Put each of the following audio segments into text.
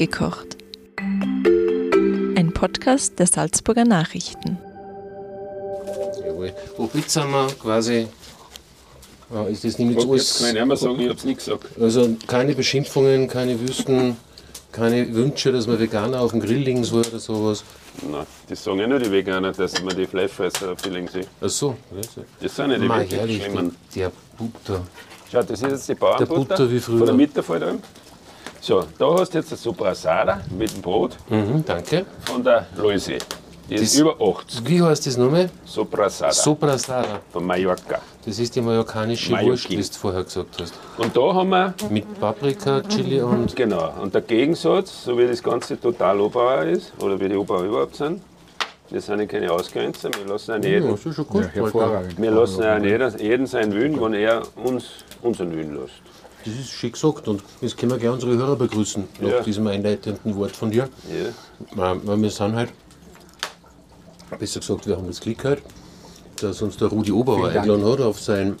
Nachgekocht. Ein Podcast der Salzburger Nachrichten. Jawohl. Womit sind wir quasi. Ja, ist das nämlich Ich alles. kann ich nicht mehr sagen, ich hab's nicht gesagt. Also keine Beschimpfungen, keine Wüsten, keine Wünsche, dass man Veganer auf dem Grill liegen soll oder sowas. Nein, das sagen ja nur die Veganer, dass man die Fleischfresser Feeling sieht. Ach so. Ja, so. Das sind ja die Mei, wirklich herrlich, schlimmen. der Butter. Schau, das ist jetzt die Bauernbutter. Butter wie früher. Von der Mitte vor allem. So, da hast du jetzt eine Super Asada mit dem Brot Mhm, danke. von der Loise. Die ist Das- über 80. Wie heißt das nochmal? Super Asada Soprasada. von Mallorca. Das ist die mallorcanische. Wurst, wie du vorher gesagt hast. Und da haben wir, Mit Paprika, Chili und. genau, und der Gegensatz, so wie das Ganze total Oberer ist, oder wie die Oberer überhaupt sind, wir sind ja keine Ausgrenzer, wir lassen an jeden, ist schon gut. hervorragend. wir lassen an jeden, jeden seinen Willen, wenn er uns unseren Willen lässt. Das ist schön gesagt und jetzt können wir gleich unsere Hörer begrüßen, nach Ja. diesem einleitenden Wort von dir. Ja. Weil weil wir sind halt, besser gesagt, wir haben das Glück halt, dass uns der Rudi Dank. eingeladen hat auf seinen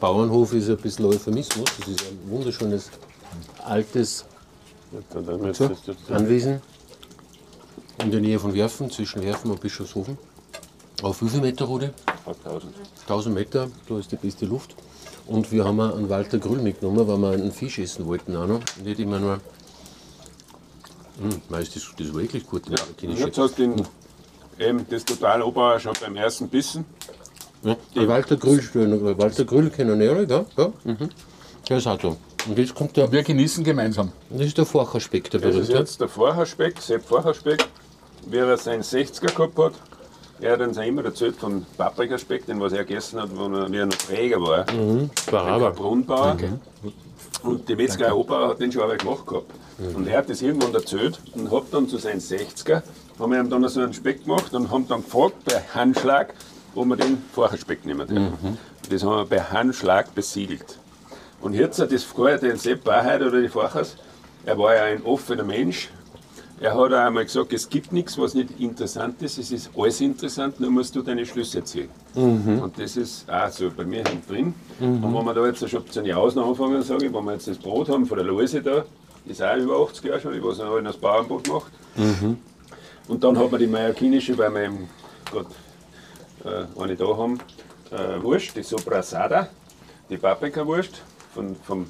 Bauernhof, ist ein bisschen Euphemismus. Das ist ein wunderschönes, altes so, Anwesen in der Nähe von Werfen, zwischen Werfen und Bischofshofen. Auf wie viel Meter, Rudi? 1000. 1000 Meter, da ist die beste Luft. Und wir haben einen Walter Grüll mitgenommen, weil wir einen Fisch essen wollten auch noch. Nicht immer nur. Hm, das, das war wirklich gut. Ja, jetzt hast du den, eben das total Oberer schon beim ersten Bissen. ja, Walter Grüll, stehen. Walter Grüll kennen wir, ja? ja? Mhm. Der ist auch da. Und jetzt kommt der, Wir genießen gemeinsam. das ist der Vorcherspeck, der Das ist berühmte. jetzt der Vorherspeck, Sepp Vorherspeck, wie er seinen 60er gehabt hat. Er hat uns immer erzählt vom Paprikaspeck, den was er gegessen hat, wo er, wie er noch Träger war. Mhm. Baraba. Brunnenbauer. Und die Metzgerei Opa hat den schon einmal gemacht gehabt. Und er hat das irgendwann erzählt und hat dann zu seinen 60er, haben wir ihm dann so einen Speck gemacht und haben dann gefragt bei Handschlag, ob wir den Vorherspeck nehmen dürfen. Das haben wir bei Handschlag besiegelt. Und jetzt hat das vorher den Sepp Wahrheit oder die Vorhers, er war ja ein offener Mensch. Er hat auch einmal gesagt, es gibt nichts, was nicht interessant ist, es ist alles interessant, nur musst du deine Schlüsse ziehen. Und das ist auch so bei mir hinten drin. Und wenn wir da jetzt schon zu den Außen anfangen, sage ich, wenn wir jetzt das Brot haben von der Lose da, ist auch über 80 Jahre schon, ich weiß nicht, ob das Bauernbrot macht. Und dann hat man die mallorquinische, weil wir eben gerade äh, eine da haben, äh, Wurst, die Soprasada, die Paprikawurst von, vom,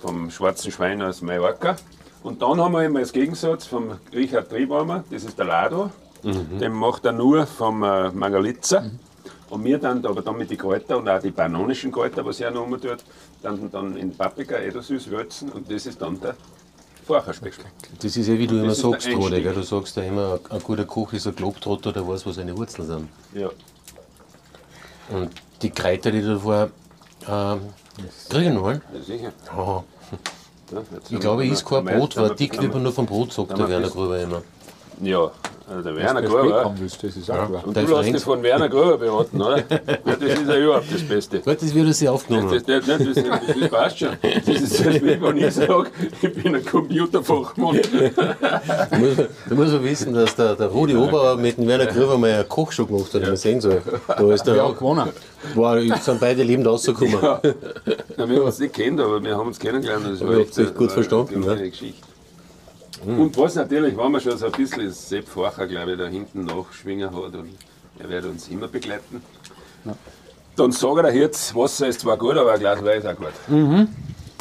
vom schwarzen Schwein aus Mallorca. Und dann haben wir immer als Gegensatz vom Richard Triebaumer, das ist der Lado, den macht er nur vom äh, Margalitza. Und wir dann aber dann mit den Kräutern und auch die bananischen Kräuter, was er noch immer tut, dann, dann in Paprika, Edersüß würzen und das ist dann der Vorcherspeck. Das ist ja wie du immer sagst, gell? Du sagst ja immer, ein guter Koch ist ein Globetrotter, der weiß, wo seine Wurzeln sind. Ja. Und die Kräuter, die du davor ähm, kriegen wollen, Ja, sicher. oh, Jetzt ich glaube, ich ist kein Brot, wir- dick wird man nur vom Brot, sagt der Werner Gruber immer. Ja, also der Werner du Gruber. willst, das ist auch klar. Und Der du lässt Frank. dich von Werner Gruber beraten, oder? Ja, das ist ja überhaupt das Beste. Gut, das wird er sich aufgenommen. Das, das, das, das, das, das passt schon. Das ist wie wenn ich sage, ich bin ein Computerfachmann. Da muss, man- da muss man wissen, dass der, der Rudi Oberauer mit dem Werner Gruber mal eine Kochshow gemacht hat, ja. man sehen soll. Da ist der Wir haben gewonnen. war, sind beide lebend rausgekommen. Ja. Ja, wir haben uns nicht kennt, aber wir haben uns kennengelernt. Das habt euch gut eine- verstanden, eine ne? kleine Geschichte. Und was natürlich, wenn man schon so ein bisschen Sepp Forcher, glaube ich, da hinten nachschwingen hat und er wird uns immer begleiten, dann sage er jetzt, Wasser ist zwar gut, aber ein Glas Wein ist auch gut.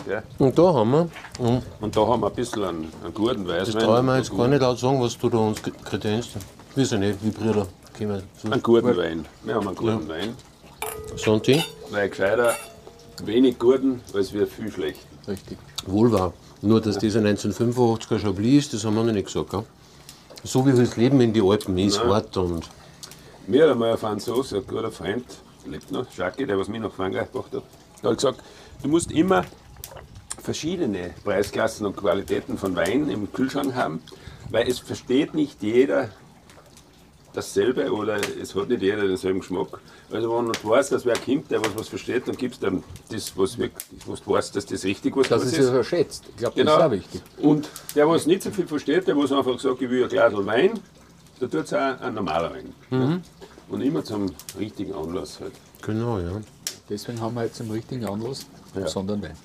Ja. Und da haben wir, und Und da haben wir ein bisschen einen, einen guten Weißwein. das traue ich mir jetzt gar nicht laut sagen, was du da uns kredenzst. Wir sind nicht, wie Brüder. Einen guten Wein. Wir haben einen guten Wein. Santi, Weil gescheiter wenig guten als wir viel schlecht. Richtig. wohl wahr. Nur, dass dieser 1985er Chablis ist, das haben wir noch nicht gesagt. Gell? So wie das Leben in die Alpen ist, Nein. hart und Mir hat einmal ein Franzose, ein guter Freund, lebt noch, Schacke, der was mich nach Frankreich gebracht hat, der hat gesagt, du musst immer verschiedene Preisklassen und Qualitäten von Wein im Kühlschrank haben, weil es versteht nicht jeder dasselbe oder es hat nicht jeder denselben Geschmack. Also wenn du weißt, dass wer kommt, der was, was versteht, dann gibst du ihm das, was, wirklich, was du weißt, dass das richtig was Dass Gutes es sich verschätzt. Ich glaube, Genau. das ist auch wichtig. Und der, was nicht so viel versteht, der, was einfach sagt, ich will ein Glas Wein, da tut es auch ein normaler Wein. Ja. Und immer zum richtigen Anlass halt. genau, ja. Deswegen haben wir jetzt im richtigen Anlass Ja. Sonderwein.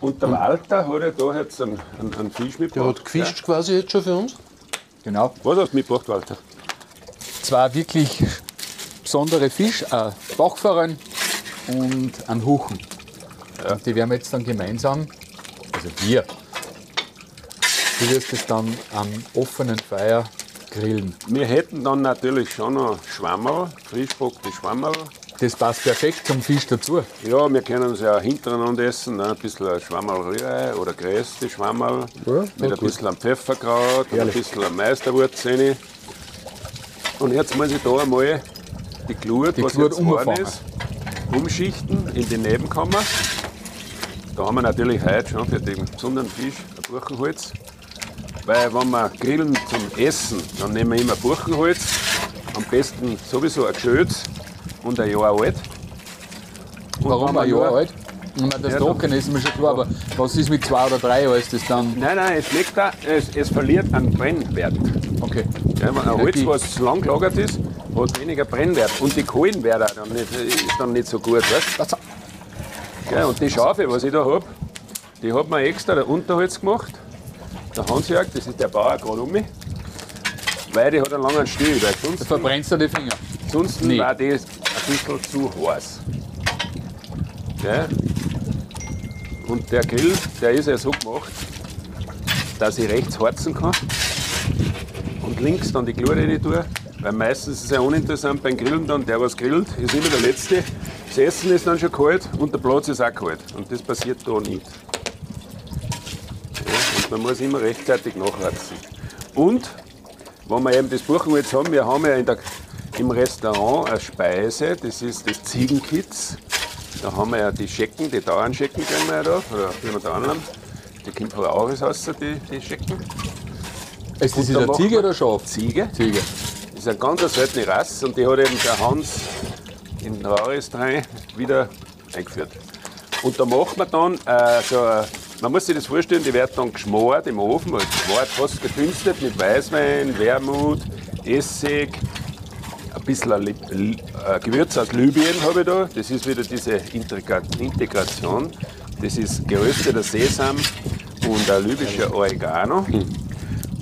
Und der Walter hat ja da jetzt einen, einen, einen Fisch Der mitgebracht. hat gefischt quasi jetzt schon für uns. Genau. Ja? Was hast du mitgebracht, Walter? Zwei wirklich besondere Fisch, ein Bachforellen und ein Huchen. Und die werden wir jetzt dann gemeinsam, also wir, du wirst es dann am offenen Feuer grillen. Wir hätten dann natürlich schon noch Schwammerl, frischgebackene Schwammerl. Das passt perfekt zum Fisch dazu. Ja, wir können es ja hintereinander essen. Ne? Ein bisschen Schwammerl Rührei oder geröstete Schwammerl. Ja, mit ein bisschen Pfefferkraut und ein bisschen am Meisterwurz rein. Und jetzt muss ich da einmal die Glut, Die was Glut jetzt umfangen. ist, umschichten in die Nebenkammer. Da haben wir natürlich heute schon für den besonderen Fisch ein Buchenholz. Weil wenn wir grillen zum Essen, dann nehmen wir immer Buchenholz. Am besten sowieso ein Geschötz und ein Jahr alt. Und Warum ein Jahr alt? Und das Ja, Trocken ist mir schon klar, aber was ist mit zwei oder drei Jahren? Ist das dann. Nein, nein, es schmeckt da, es, es verliert an Brennwert. Okay. Ja, ein Holz, die- was lang gelagert ist, hat weniger Brennwert. Und die Kohlen werden dann nicht, ist dann nicht so gut. Weißt? Was? Ja, und die Schafe, was ich da habe, die hat mir extra der Unterholz gemacht. Der Hansjörg, das ist der Bauer gerade um mich. Weil die hat einen langen Stiel. Weil sonst, Verbrennst du die Finger? sonst Nee. war das ein bisschen zu heiß. Ja? Und der Grill, der ist ja so gemacht, dass ich rechts harzen kann und links dann die Glut rein tue. Weil meistens ist es ja uninteressant beim Grillen dann, der was grillt, ist immer der Letzte. Das Essen ist dann schon kalt und der Platz ist auch kalt. Und das passiert da nicht. Ja, und man muss immer rechtzeitig nachharzen. Und, wenn wir eben das Buchenholz haben, wir haben ja der, im Restaurant eine Speise, das ist das Ziegenkitz. Da haben wir ja die Schecken, die Dauernschecken kennen wir ja da, oder da annehmen. Die kommt von Auris aus, die, die Schecken. Ist das machen Ziege oder Schaf? Ziege. Ziege. Das ist eine ganz seltene Rasse und die hat eben der Hans in Rauris rein wieder eingeführt. Und da macht man dann äh, so, ein- man muss sich das vorstellen, die wird dann geschmort im Ofen, also geschmort, fast gedünstet mit Weißwein, Wermut, Essig, bisschen ein Lib- äh, Gewürz aus Libyen habe ich da. Das ist wieder diese Integra Integration. Das ist gerösteter Sesam und ein libyscher Oregano.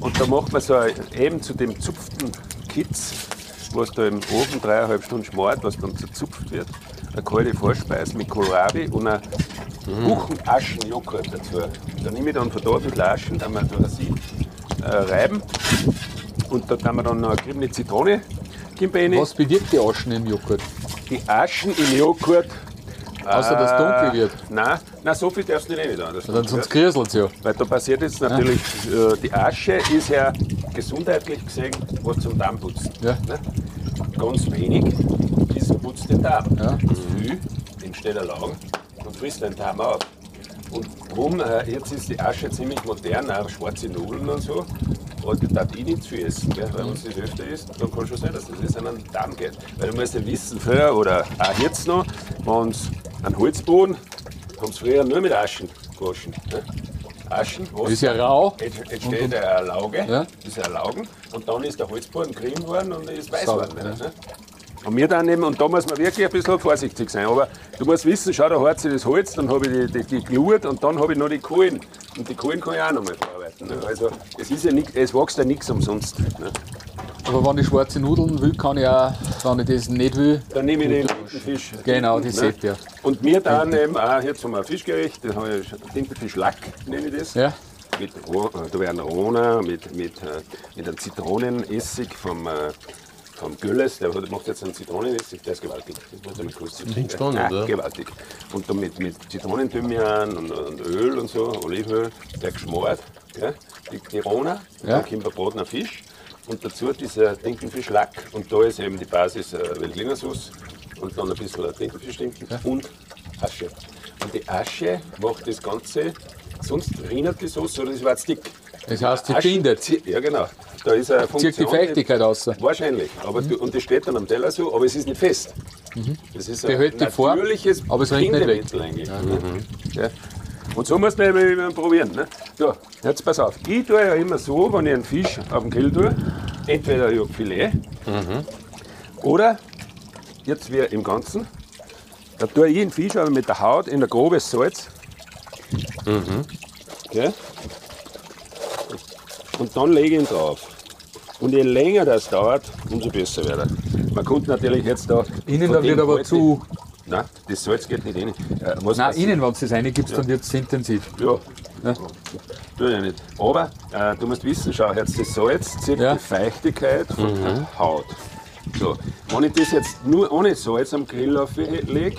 Und da macht man so ein- eben zu dem zupften Kitz, was da im Ofen dreieinhalb Stunden schmort, was dann zerzupft wird, eine kalte Vorspeise mit Kohlrabi und ein Buchenaschenjoghurt dazu. Da nehme ich dann von dort ein bisschen Aschen, dann wir da das äh, reiben. Und da tun wir dann noch eine geriebene Zitrone rein. Was bewirkt die Aschen im Joghurt? Die Aschen im Joghurt. Außer, dass es dunkel wird. Nein, nein, so viel darfst du nicht dass Dann sonst kriselt es ja. weil da passiert jetzt natürlich, äh, die Asche ist ja gesundheitlich gesehen, was zum Darmputzen. Ja. Ne? Ganz wenig ist, putzt den Darm. Ja. Das viel entsteht ein Lang und frisst den Darm auf. Und drum, äh, jetzt ist die Asche ziemlich modern, auch schwarze Nudeln und so. Aber die darf ich nicht zu viel essen, gell? weil wenn es das öfter isst, dann kann schon sein, dass das jetzt an den Darm geht. Weil du musst ja wissen, früher oder auch jetzt noch, wenn es einen Holzboden, haben sie früher nur mit Aschen gewaschen. Ne? Aschen, Das ist ja rau. Entsteht eine Lauge, Ja. ist ein Laugen, und dann ist der Holzboden grün geworden und ist weiß geworden. wieder, Ne? Und wir dann nehmen, und da muss man wirklich ein bisschen vorsichtig sein. Aber du musst wissen, schau, da hat sich das Holz, dann habe ich die, die, die Glut und dann habe ich noch die Kohlen. Und die Kohlen kann ich auch noch mal verarbeiten. Ne? Also es, ist ja nicht, es wächst ja nichts umsonst. Ne? Aber wenn ich schwarze Nudeln will, kann ich auch, wenn ich das nicht will, Dann nehme ich den Tintenfisch. Genau, die ne? Set, ja. Und wir dann eben auch, jetzt haben wir ein Fischgericht, das habe ich Tintenfischlack, nenne ich das. ja, Mit, äh, da werden Rona mit, mit, äh, mit einem Zitronenessig vom, äh, vom Gölles, der macht jetzt einen Zitronenessig, der ist gewaltig. Das muss mal kurz erzählen. spannend, ja, ja. Gewaltig. Und dann mit, mit Zitronenthymian und, und Öl und so, Olivenöl, der geschmort. Gell? Die, die Rona, Ja. dann kommt bratener Fisch und dazu dieser Tintenfischlack. Und da ist eben die Basis äh, Veltliner Sauce und dann ein bisschen Tintenfischstinken und Asche. Und die Asche macht das Ganze, sonst rinnt die Sauce oder das war zu dick. Das heißt, sie bindet. Ja, genau. Da ist eine Funktion. Zieht die Feuchtigkeit raus. Wahrscheinlich. Aber du, und das steht dann am Teller so, aber es ist nicht fest. Das ist Behält ein vor, natürliches aber es rinnt nicht weg. Eigentlich. ne? Ja. Und so muss man immer, immer probieren. Ne? So, jetzt pass auf. Ich tue ja immer so, wenn ich einen Fisch auf den Grill tue, entweder ein Filet oder jetzt wie im Ganzen, da tue ich den Fisch aber mit der Haut in ein grobes Salz Gell? Und dann lege ich ihn drauf. Und je länger das dauert, umso besser wird er. Man kommt natürlich jetzt da. Innen dem wird aber zu. Nein, das Salz geht nicht rein. Äh, was Nein, innen, wenn du das reingibst, dann wird es intensiv. Ja. Ja. Tue ich nicht. Aber äh, du musst wissen, schau, jetzt das Salz zieht Ja. die Feuchtigkeit von der Haut. So, wenn ich das jetzt nur ohne Salz am Grill auflege,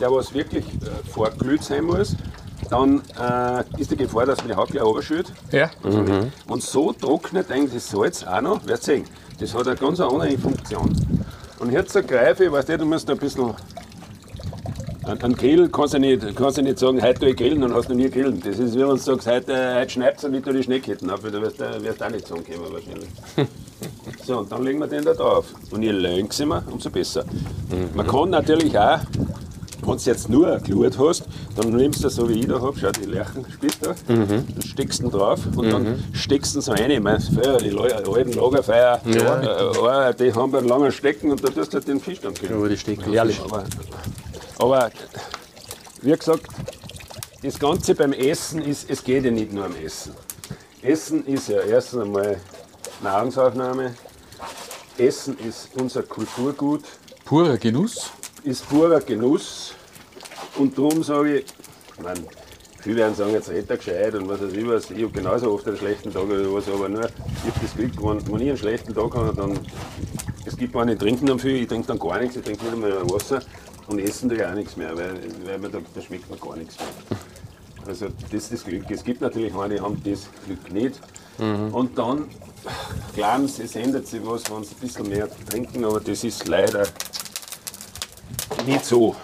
der was wirklich äh, vorglüht sein muss, dann äh, ist die Gefahr, dass mir die Haut gleich runterschüttet. Ja. Und so trocknet eigentlich das Salz auch noch. Werdet sehen, das hat eine ganz andere Funktion. Und jetzt greife ich, weißt du, du musst ein bisschen. An, an Grill kannst du nicht, kannst du nicht sagen, heute tue ich grillen und hast noch nie grillen. Das ist, wie wenn du sagst, heute, heute schneidest du nicht die Schneeketten ab, weil du wirst, wirst auch nicht zusammenkommen wahrscheinlich. so, und dann legen wir den da drauf. Und je länger wir, umso besser. Man kann natürlich auch, wenn du jetzt nur eine Glut hast, dann nimmst du so wie ich da habe, schau die Lerchensplitter, dann steckst du drauf und dann steckst du so rein. Ich meine, die Le alten Lagerfeuer, äh, die haben einen langen Stecken und da tust du halt den Fisch dann grillen. Aber die stecken Herrlich. Aber, aber wie gesagt, das Ganze beim Essen ist, es geht ja nicht nur am Essen. Essen ist ja erstens einmal Nahrungsaufnahme. Essen ist unser Kulturgut, Purer Genuss. ist purer Genuss. Und darum sage ich, ich meine, viele werden sagen, jetzt redet er gescheit und was weiß ich was. Ich habe genauso oft einen schlechten Tag oder was, aber nur, ich habe das Glück, wenn, wenn ich einen schlechten Tag habe, dann, es gibt meine, die trinken dann viel, ich trinke dann gar nichts, ich trinke nicht einmal Wasser und essen tue ich auch nichts mehr, weil, weil mir da, da schmeckt mir gar nichts mehr. Also das ist das Glück. Es gibt natürlich eine, die haben das Glück nicht. Und dann glauben sie, es ändert sich was, wenn sie ein bisschen mehr trinken, aber das ist leider nicht so.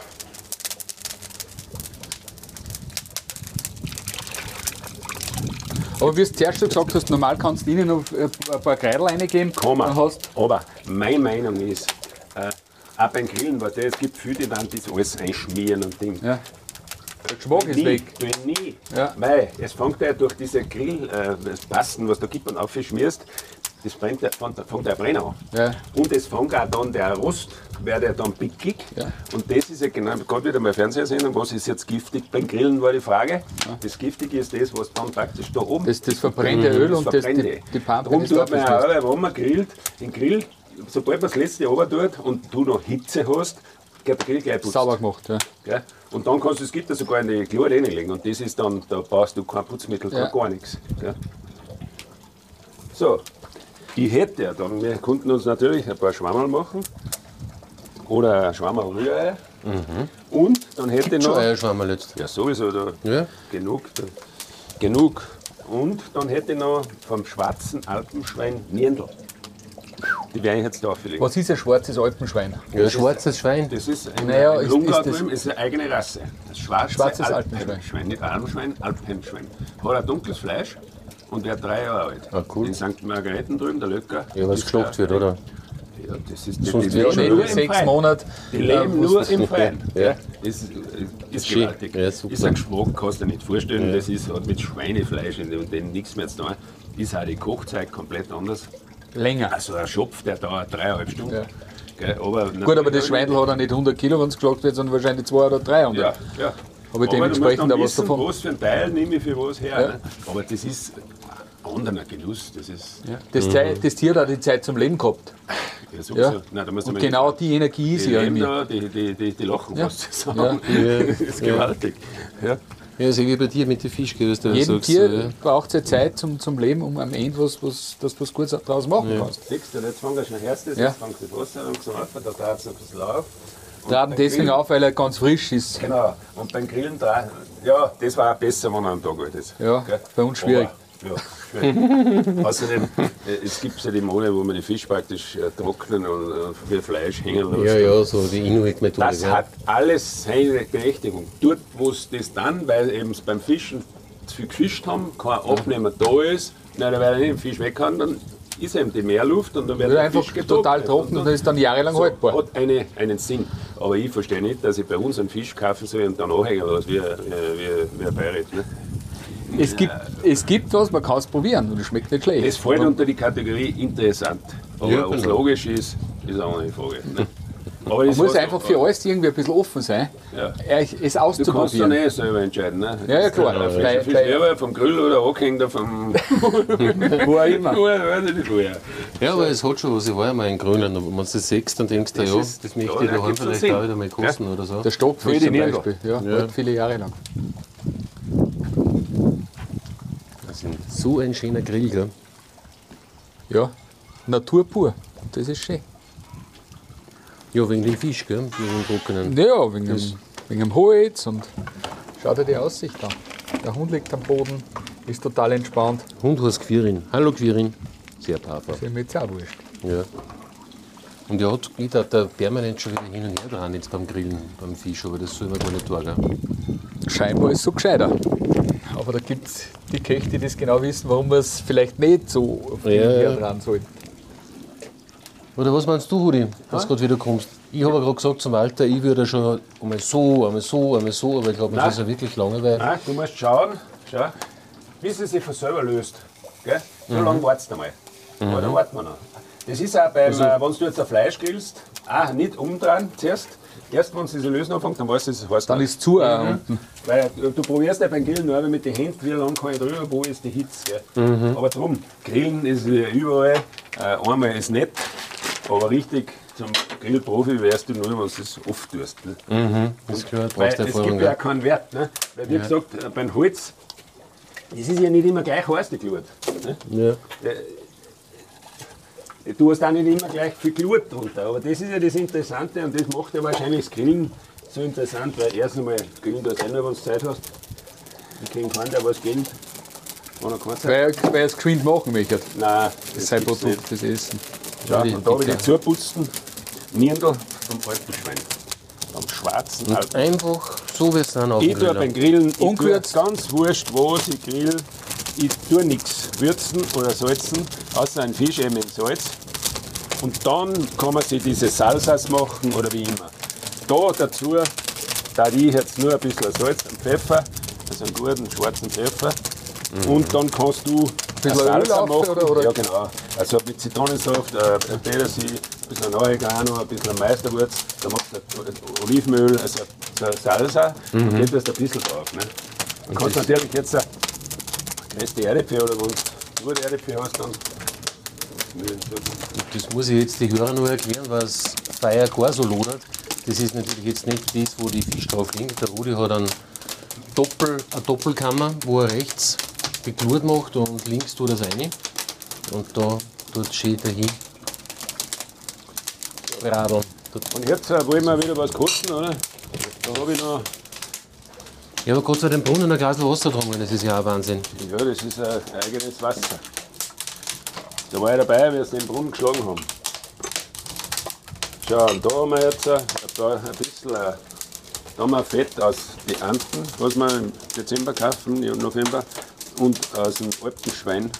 Aber wie du zuerst schon gesagt hast, normal kannst du innen noch äh, ein paar Kreidel reingeben. Kann man. Hast Aber meine Meinung ist, äh, auch beim Grillen, weil es gibt viele, die dann das alles einschmieren und Ding. ja. Der Geschmack ist nie, weg. nie. Ja. Weil es fängt ja durch diese Grill, äh, was da gibt und aufschmierst, das brennt, der- fängt, der Brenner an. Ja. Und es fängt auch dann der Rost, wird ja dann pickig. Ja. Und das ist ja genau, gerade wieder mal Fernsehsendung, was ist jetzt giftig beim Grillen, war die Frage. Das Giftige ist das, was dann praktisch da oben Das, das verbrennte Öl und das, die, die Pampe Darum das tut man ja auch, wenn man grillt, den Grill, sobald man das letzte runter tut und du noch Hitze hast, geht der Grill gleich putzt. sauber gemacht. Ja. Gell? Und dann kannst du, es gibt ja sogar in die Glut reinlegen und das ist dann, da brauchst du kein Putzmittel, Ja. gar nichts. Gell? So, ich hätte ja dann, wir konnten uns natürlich ein paar Schwammerl machen oder ein Schwammerl Rührei und dann hätte ich Schon noch, Eierschwammerl jetzt. ja sowieso da Ja? genug, da, genug und dann hätte ich noch vom schwarzen Alpenschwein Nierndl. Die werde ich jetzt da auflegen. Was ist ein schwarzes Alpenschwein? Ja, schwarzes Schwein. Das ist ein Naja, ein ist- ist ist eine eigene Rasse. Das schwarze Schwarzes Alpenschwein. Alpenschwein. Nicht Alpenschwein, Alpenschwein. Hat ein dunkles Fleisch und wird drei Jahre alt. Ah, cool. In St. Margareten drüben, der Löcker. Ja, was ist geschlachtet der- wird, oder? Ja, das ist die, Sonst die leben schon nur sechs. Monate. Die leben nur im Freien. Ja. Ja. Ist, ist Schön. gewaltig. Ja, super. ist ein Geschmack, kannst du dir nicht vorstellen. Das ist hat mit Schweinefleisch in dem, nichts mehr zu tun. Ist auch die Kochzeit komplett anders. Länger. Also ein Schopf, der dauert dreieinhalb Stunden. Ja. Gell, aber Gut, aber das Schweindel hat auch nicht 100 Kilo, wenn es geschlagt wird, sondern wahrscheinlich 200 oder 300. Ja, ja. Aber dementsprechend du auch was davon. Was für ein Teil nehme ich für was her. Ja. Ne? Aber das ist ein anderer Genuss. Das ist Ja. Das, Zeit, das Tier hat auch die Zeit zum Leben gehabt. ja. Ja. Nein, Und genau die Energie ist die ja in leben mir. da, die, die, die, die lachen Ja. fast zusammen. Ja. Das ist gewaltig. Ja. Ja, so wie bei dir mit den du Jedem sagst. Tier äh, braucht es Zeit zum, zum Leben, um am Ende was, was, dass du was Gutes daraus machen kannst. Siehst du, jetzt fängt er schon erstes, Ja. jetzt fängt das Wasser langsam auf, da dreht es ein bisschen auf. Traten beim deswegen Grillen- auf, weil er ganz frisch ist. Genau. Und beim Grillen, drei, ja, das war auch besser, wenn er am Tag alt ist. Ja, bei uns schwierig. Aber, ja, schwierig. Außerdem, äh, es gibt ja die Mode, wo man die Fisch praktisch äh, trocknen und äh, für Fleisch hängen lässt. Ja, ja, so die Inuit-Methode. Das ja. hat alles seine Berechtigung. Dort, wo es das dann, weil eben beim Fischen zu viel gefischt haben, kein Abnehmer da ist, na, weil er nicht den Fisch weg kann, dann ist eben die Meerluft und dann wird der einfach Fisch total trocken und dann ist dann jahrelang so, haltbar. Hat eine, einen Sinn. Aber ich verstehe nicht, dass ich bei uns einen Fisch kaufen soll und dann anhängen lasse, wie, wie, wie ein Bayreuth. Ne? Es gibt, es gibt was, man kann es probieren und es schmeckt nicht schlecht. Das fällt unter die Kategorie interessant. Aber Ja, ob es genau. logisch ist, ist auch eine Frage. Ne? Aber Man muss einfach für alles irgendwie ein bisschen offen sein, Ja. äh, es Du kannst dann auszuprobieren. eh selber entscheiden. Ne? Ja, ja, klar. Bei- Fisch bei- selber vom Grill oder angehängt vom. Wo auch immer. Ja, aber es hat schon was. Ich war ja mal in Grönland. Und wenn du das siehst, dann denkst du, Das ja, ist- das möchte ja, ich da daheim vielleicht Sinn. auch wieder mal kosten oder so. Der Stockfisch zum. Beispiel. Ja, Ja. Viele Jahre lang. Das ist so ein schöner Grill, gell? Ja, Natur pur. Das ist schön. Ja, wegen dem Fisch, gell? Wegen dem Trockenen. Ja, wegen, dem, wegen dem Holz und schau dir die Aussicht an. Der Hund liegt am Boden, ist total entspannt. Hund heißt Quirin. Hallo Quirin. Sehr brav. Das ist mir jetzt auch wurscht. Ja. Und er hat geht da permanent schon wieder hin und her dran jetzt beim Grillen, beim Fisch, aber das soll man gar nicht tun. Gell? Scheinbar ist es so gescheiter. Aber da gibt es die Köche, die das genau wissen, warum man es vielleicht nicht so den Ja, Herd ja. dran soll. Oder was meinst du, Rudi, dass du gerade wieder kommst? Ich habe ja gerade gesagt zum Walter, ich würde schon einmal so, einmal so, einmal so, aber ich glaube, das ist ja wirklich lange, weil Nein, du musst schauen, schau, bis es sich von selber löst. Gell? So Mhm. lange wartest du mal. Aber dann warten wir noch. Das ist auch beim, Also- äh, wenn du jetzt ein Fleisch grillst, auch nicht umdrehen zuerst. Erst wenn es sich lösen anfängt, dann weißt du, es heißt Dann ist zu auch unten. Weil du, probierst ja beim Grillen nur mit den Händen, wie lange kann ich drüber, wo ist die Hitze. Mhm. Aber drum, Grillen ist überall, äh, einmal ist nett, aber richtig zum Grillprofi wärst du nur, wenn du es oft tust. Ne? das gehört, Weil es gibt ja keinen Wert. Ne? Weil wie gesagt, äh, beim Holz, das ist ja nicht immer gleich heiß, die Glut. Ne? Ja. Du hast auch nicht immer gleich viel Glut drunter. Aber das ist ja das Interessante und das macht ja wahrscheinlich das Grillen so interessant, weil erst einmal Grillen du eh nur, wenn du Zeit hast. Ich kenne keinen, der was grillt. Weil, er- weil er es geschwind machen möchte. Nein, Das ist sein Produkt, das Essen. Ja, die- und da wieder zuputzen, Nierndl vom alten Schwein. Am schwarzen alten. Einfach so wird es dann auf Ich tue beim Grill. Grillen, ich tue Ungewürzt? ganz wurscht, was ich grill. Ich tue nichts würzen oder salzen, außer ein Fisch eben in Salz. Und dann kann man sich diese Salsas machen oder wie immer. Da dazu, da ich jetzt nur ein bisschen Salz und Pfeffer, also einen guten schwarzen Pfeffer. Und dann kannst du Bisschen Öl machen. oder- oder? Ja, genau. Also mit Zitronensaft, äh, Petersil, ein bisschen Oregano, ein bisschen Meisterwurz. Dann machst du Olivenöl, also so eine Salsa. Und das tust du ein bisschen drauf. Ne? Dann kannst du natürlich jetzt eine größte Erdäpfel oder wenn du nur die Erdäpfel hast, dann. Das muss ich jetzt die Hörer noch erklären, was Feier gar so lodert. Das ist natürlich jetzt nicht das, wo die Fisch drauf liegen. Der Rudi hat einen Doppel, eine Doppelkammer, wo er rechts die macht und links tut es rein. Und da tut schön dahin. Bradeln. Dort- Und jetzt äh, wollen wir wieder was kosten, oder? Da habe ich noch. Ja, aber Gott sei Dank Brunnen ein Glas Wasser getrunken, das ist ja auch Wahnsinn. Ja, das ist ein eigenes Wasser. Da war ich dabei, wie sie den Brunnen geschlagen haben. Schau, und da haben wir jetzt ein, da ein bisschen äh, da haben wir Fett aus den Anden, was wir im Dezember kaufen, im November, und aus dem alten Schwein.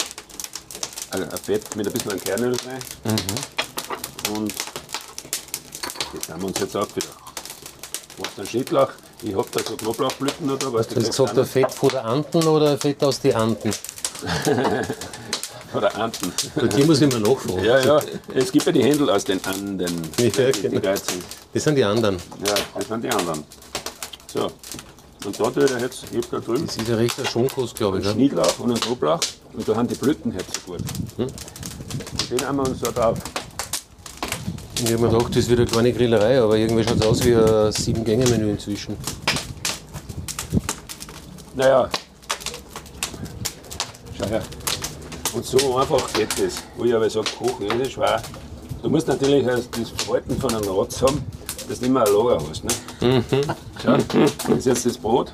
Ein Fett mit ein bisschen an Kernöl rein. Und das haben wir uns jetzt auch wieder. Was dann Schnittlauch? Ich hab da so Knoblauchblüten da, weißt Du hast gesagt, ein Fett von der Anden oder ein Fett aus den Anden? Oder Anden. Bei dir muss ich mal nachfragen. Ja, ja, es gibt ja die Händel aus den Anden. Ja, die, die genau. sind. Das sind die anderen. Ja, das sind die anderen. So, und da tue ich jetzt, ich hab da drüben Das ist ein Schonkost, glaube ich. einen Gell? Schnittlauch und einen Knoblauch und da haben die Blüten jetzt so gut. Hm? Und den haben wir uns da drauf. Ich habe mir gedacht, das wird eine kleine Grillerei, aber irgendwie schaut es aus wie ein Sieben-Gänge-Menü inzwischen. Naja, schau her. Und so einfach geht das. Wo ich aber sage, Kochen ist nicht schwer. Du musst natürlich das das Verhalten von einem Ratz haben, dass du immer ein Lager hast. Ne? Mhm. Schau, das ist jetzt das Brot.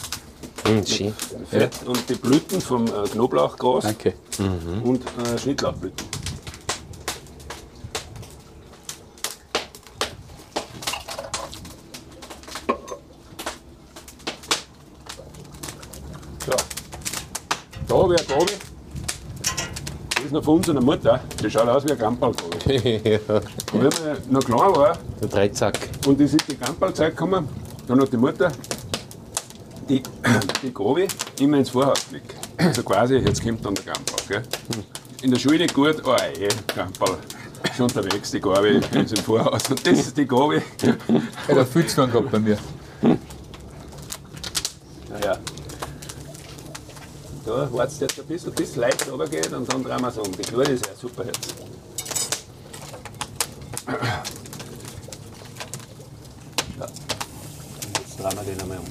Hm, schön. Fett und die Blüten vom äh, Knoblauchgras Danke. und äh, Schnittlauchblüten. So. Da habe ich eine Gabe. Das ist noch von unserer Mutter. Die schaut aus wie ein Gampalgabe. ja, Und wenn man noch klein war, der Dreizack. Und es ist die Gampelzeit gekommen, dann hat die Mutter die, die Gabe immer ins Vorhaus gelegt. Also quasi, jetzt kommt dann der. Gell? In der Schule gut, oh ey, Gampel. schon unterwegs, die Gabe ist im Vorhaus. Und das ist die Gabe. Ja, es noch gehabt bei mir. Naja. Da wartet jetzt ein bisschen, bis es leicht runtergeht und dann drehen wir es um. Die Kleine ist ja super jetzt. Ja. Jetzt drehen wir den einmal um.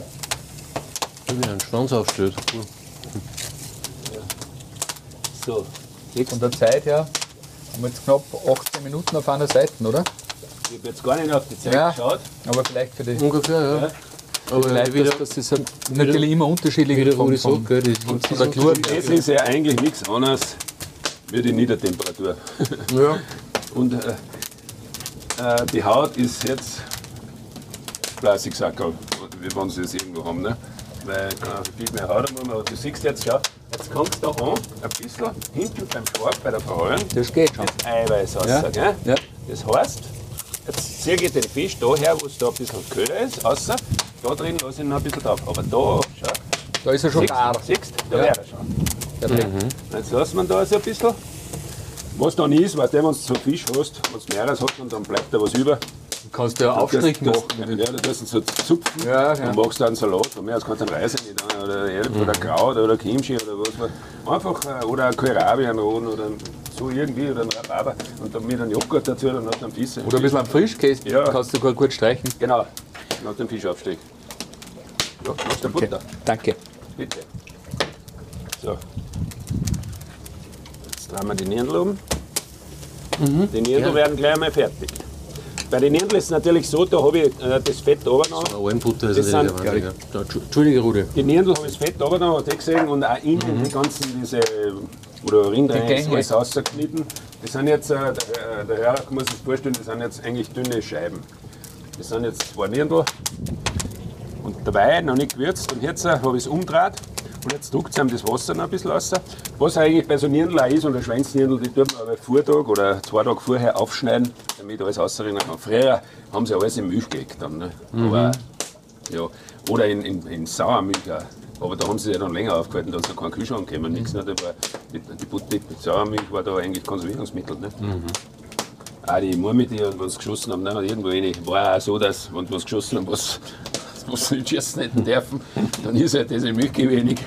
Wie einen Schwanz aufstellt. Cool. So, Von der Zeit her haben wir jetzt knapp 18 Minuten auf einer Seite, oder? ich habe jetzt gar nicht auf die Zeit Ja. geschaut. Aber vielleicht für die Ungefähr, ja. Ja. Aber Leute, wieder, das, das ist halt natürlich immer unterschiedlich. wie der vom- vom- das der ist Klur. Das ist ja eigentlich nichts anderes wie die Niedertemperatur. Ja. Und äh, äh, die Haut ist jetzt Plastiksackerl, wie wenn sie es irgendwo haben. Ne? Weil äh, viel mehr Haut haben wir. Aber du siehst jetzt, schau, jetzt kommst du da an, ein bisschen hinten beim Schwarz bei der Verheuern, Das geht schon. das Eiweiß raus. Ja. Gell? Ja. Das heißt, jetzt ziehe ich den Fisch da her, wo es da ein bisschen köder ist, außer da drin lasse ich noch ein bisschen drauf. Aber da, schau, Da ist er schon siehst, gar. siehst, da Ja. wäre er schon. Perfekt. Jetzt lassen wir da so ein bisschen. Was dann ist, weil wenn du so Fisch hast, wenn du mehreres hast und dann bleibt da was über. Du kannst ja Aufstrich das, machen. Ja, du tust so zupfen. Ja, ja. Dann machst du einen Salat. Von mir aus kannst du einen Reis nicht oder Erdäpfel oder Kraut oder Kimchi oder was. Einfach, äh, oder ein Kohlrabi, einen rohen oder so irgendwie, oder einen Rhabarber. Und dann mit einem Joghurt dazu, dann hast du einen Fisch. Oder ein bisschen am Frischkäse Ja. kannst du gut streichen. Genau, dann du den Fischaufstrich. Ja, machst du Okay. Butter. Danke. Bitte. So. Jetzt drehen wir die Nierndl um. Die Nierndl werden gleich mal fertig. Bei den Nierndl ist es natürlich so, da habe ich äh, das Fett runtergenommen. Almbutter ist Das sind- der Wahnsinn. Ja. Entschu- Entschuldige, Rudi. Die Nierndl habe ich das Fett du eh gesehen, und auch innen die ganzen, diese, oder Rindereien, Gänge. alles rausgeschnitten. Das sind jetzt, äh, der, äh, der Herr muss sich vorstellen, das sind jetzt eigentlich dünne Scheiben. Das sind jetzt zwei Nierndl und dabei noch nicht gewürzt. Und jetzt äh, habe ich es umgedreht und jetzt drückt es einem das Wasser noch ein bisschen raus. Was eigentlich bei so Nierndl auch ist, und der Schweinsnierndl, die tut man aber Vortag oder zwei Tage vorher aufschneiden, damit alles rausrinnen kann. Früher haben sie alles in Milch gelegt dann. Ne? Aber, ja. Oder in, in, in Sauermilch auch. Aber da haben sie ja dann länger aufgehalten, da ist noch kein Kühlschrank gekommen, nichts. Ne? Da war, die, die, Butter- die Sauermilch war da eigentlich Konservierungsmittel. Ne? Auch die Murmelte, und wenn sie geschossen haben, ne, irgendwo eine, war auch so, dass, wenn sie was geschossen haben, was, was sie nicht schießen hätten dürfen, dann ist halt diese Milch wenig.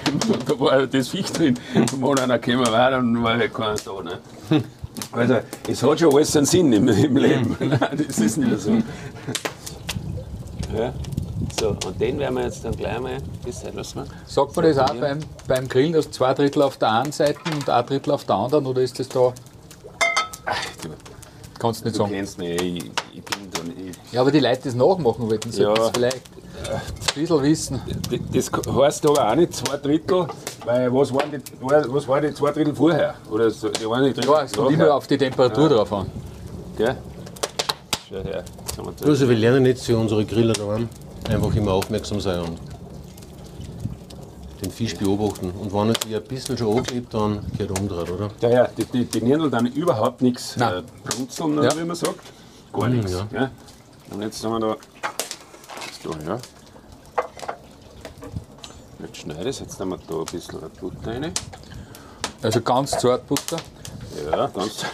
da war halt das Viech drin. Und wenn einer gekommen war, dann war halt keiner da. Ne? Also, es hat schon alles einen Sinn im, im Leben. Nein, das ist nicht so. Ja. So, und den werden wir jetzt dann gleich mal, das lassen. Sagt man das auch beim, beim Grillen, dass zwei Drittel auf der einen Seite und ein Drittel auf der anderen? Oder ist das da, Ach, du, kannst du nicht du sagen. kennst mich, ich, ich bin da nicht. Ja, aber die Leute, die es nachmachen wollten, sollten Ja. es vielleicht ein bisschen wissen. Das heißt aber auch nicht zwei Drittel, weil was waren die, was waren die zwei Drittel vorher? Oder so, die waren die Drittel Ja, es kommt immer auf die Temperatur drauf an. Gell? Schau her. Also wir lernen jetzt für unsere Griller daheim einfach immer aufmerksam sein und den Fisch beobachten. Und wenn er sich ein bisschen schon anklebt, dann geht er umdreht, oder? Ja, ja, die, die, die Nierndl dann überhaupt nichts äh, brunzeln, Ja. wie man sagt. Gar nichts. ja. Und jetzt haben wir da. Jetzt da, ja. Jetzt schneide ich es, jetzt haben wir da ein bisschen Butter rein. Also ganz zart Butter. Ja, ganz.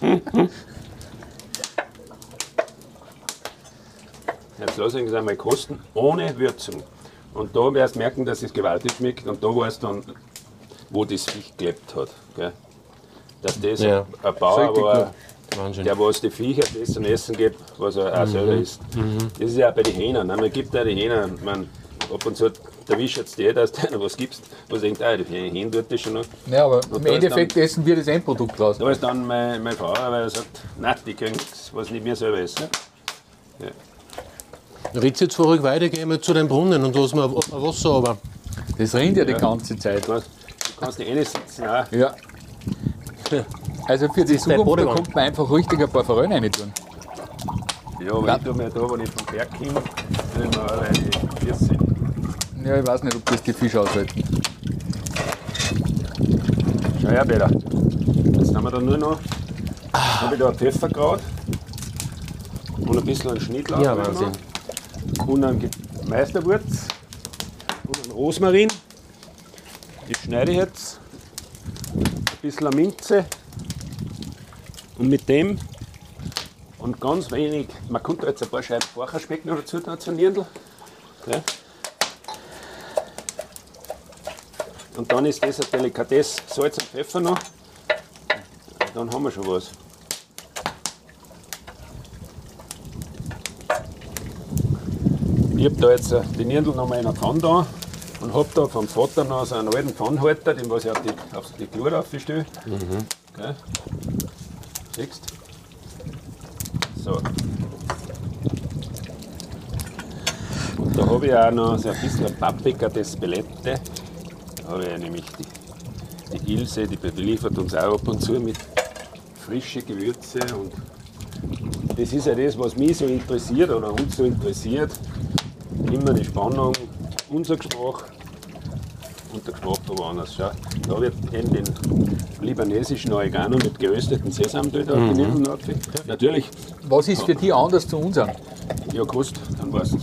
Jetzt lasse ich es einmal kosten, ohne Würzung. Und da wirst du merken, dass es gewaltig schmeckt. Und da weißt du dann, wo das Viech gelebt hat. Gell? Dass das Ja. ein Bauer war, Wahnsinn. der was die Viecher das zum Essen gibt, was er auch selber isst. Das ist ja auch bei den Hähnern. ne? Man gibt ja die Hähner, man, ab und zu erwischt jetzt die, dass du was gibst, wo sie denkt, ah, die Hähne tut das schon noch. Ja, aber Und im Endeffekt essen wir das Endprodukt raus. Da ist dann meine, meine Frau, weil er sagt, nein, die kriegen nichts, was nicht mehr selber essen. Ritz jetzt vorher weiter, gehen wir zu den Brunnen und lassen wir Wasser runter. Das rinnt ja die ganze Zeit. Du kannst, du kannst nicht eh sitzen, auch. Ja. Also für die Zukunft, kommt man einfach richtig ein paar Forellen rein tun. Ja, aber ich tue mir da, wenn ich vom Berg komme, tue ich mir 40. Ja, ich weiß nicht, ob das die Fische aushalten. Schau her, Peter. Jetzt haben wir da nur noch, habe ich da ein Pfefferkraut und ein bisschen einen Schnittlauch. Ja. Wahnsinn. Und einen Meisterwurz und einen Rosmarin. Die schneide ich jetzt. Ein bisschen eine Minze. Und mit dem und ganz wenig, man könnte jetzt ein paar Scheiben Vorcherspeck noch dazu tun, zu Nierndl. Ja. Und dann ist das ein Delikatesse, Salz und Pfeffer noch. Dann haben wir schon was. Ich habe da jetzt die Nierndl noch mal in einer Pfanne da und habe da vom Vater noch so einen alten Pfannhalter, den was ich auf die, auf die Glut aufstelle. Mhm. Okay. Siehst So. Und da habe ich auch noch so ein bisschen Paprika Despelette. Da habe ich nämlich die, die Ilse, die beliefert uns auch ab und zu mit frischen Gewürze und das ist ja das, was mich so interessiert oder uns so interessiert. Immer die Spannung, unser Geschmack und der von woanders. Schau, da wird eben den libanesischen Oregano mit gerösteten Sesamtönen auf die mhm. Natürlich, Was ist für die anders zu unserem? ja, gewusst, dann weißt du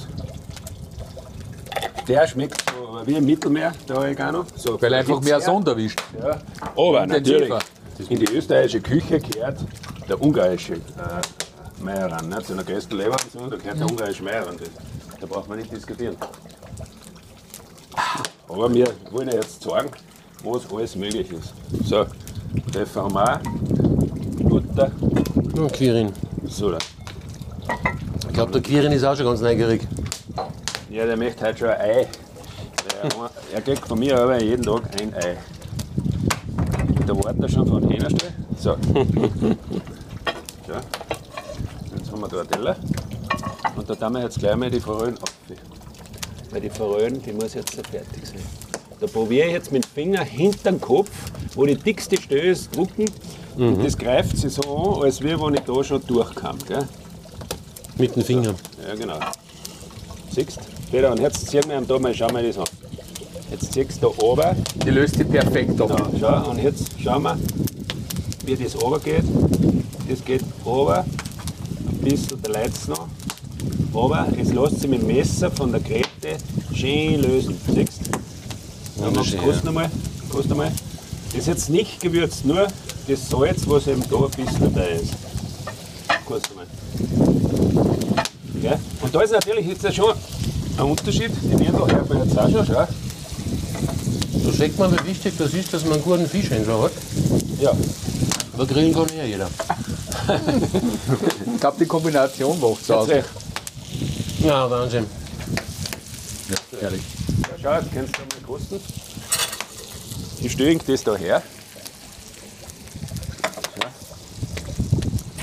Der schmeckt so wie im Mittelmeer, der Oregano. So Weil einfach mehr. Sonne erwischt. Ja. Aber natürlich, in die österreichische Küche gehört der ungarische äh, Meieran. Nicht? So eine größten Leber und so, da gehört der ungarische Meieran. Da braucht man nicht diskutieren. Aber wir wollen ja jetzt sagen, was alles möglich ist. So, Pfeffer haben wir auch, Butter, Ja, Quirin. so. da. Ich glaube, der Quirin ist auch schon ganz neugierig. Ja, der möchte heute schon ein Ei. Er, er kriegt von mir aber jeden Tag ein Ei. Da wartet er schon von Hähnerstall. So. so. Jetzt haben wir da einen Teller. Und da tun wir jetzt gleich mal die Forellen auf. Weil die Forellen, die muss jetzt so fertig sein. Da probiere ich jetzt mit dem Finger hinter den Kopf, wo die dickste Stelle ist, drucken. Und das greift sich so an, als wäre, wenn ich da schon durchkam. Gell? Mit dem Finger. Ja, genau. Siehst du? Peter, und jetzt ziehen wir ihm da mal, schauen wir das an. Jetzt ziehst du da oben. Die löst sich perfekt ab. Da, schau, und jetzt schauen wir, wie das runter geht. Das geht runter, ein bisschen der Leitz noch. Aber es lässt sich mit dem Messer von der Krete schön lösen. Siehst du? Ja, Max, Wunderschön, kost nochmal. Kost nochmal. Das ist jetzt nicht gewürzt, nur das Salz, was eben da ein bisschen dabei ist. Kost nochmal. Ja? Und da ist natürlich jetzt schon ein Unterschied. Die Nierl hört man jetzt auch schon. Schau. Da sieht man, wie wichtig das ist, dass man einen guten Fischhändler hat. Ja, Aber grillen kann ja jeder. Ich glaube, die Kombination macht es aus. Ja, Wahnsinn. Ja, ehrlich. Ja, schau, jetzt kannst du mal kosten. Ich stelle das da her.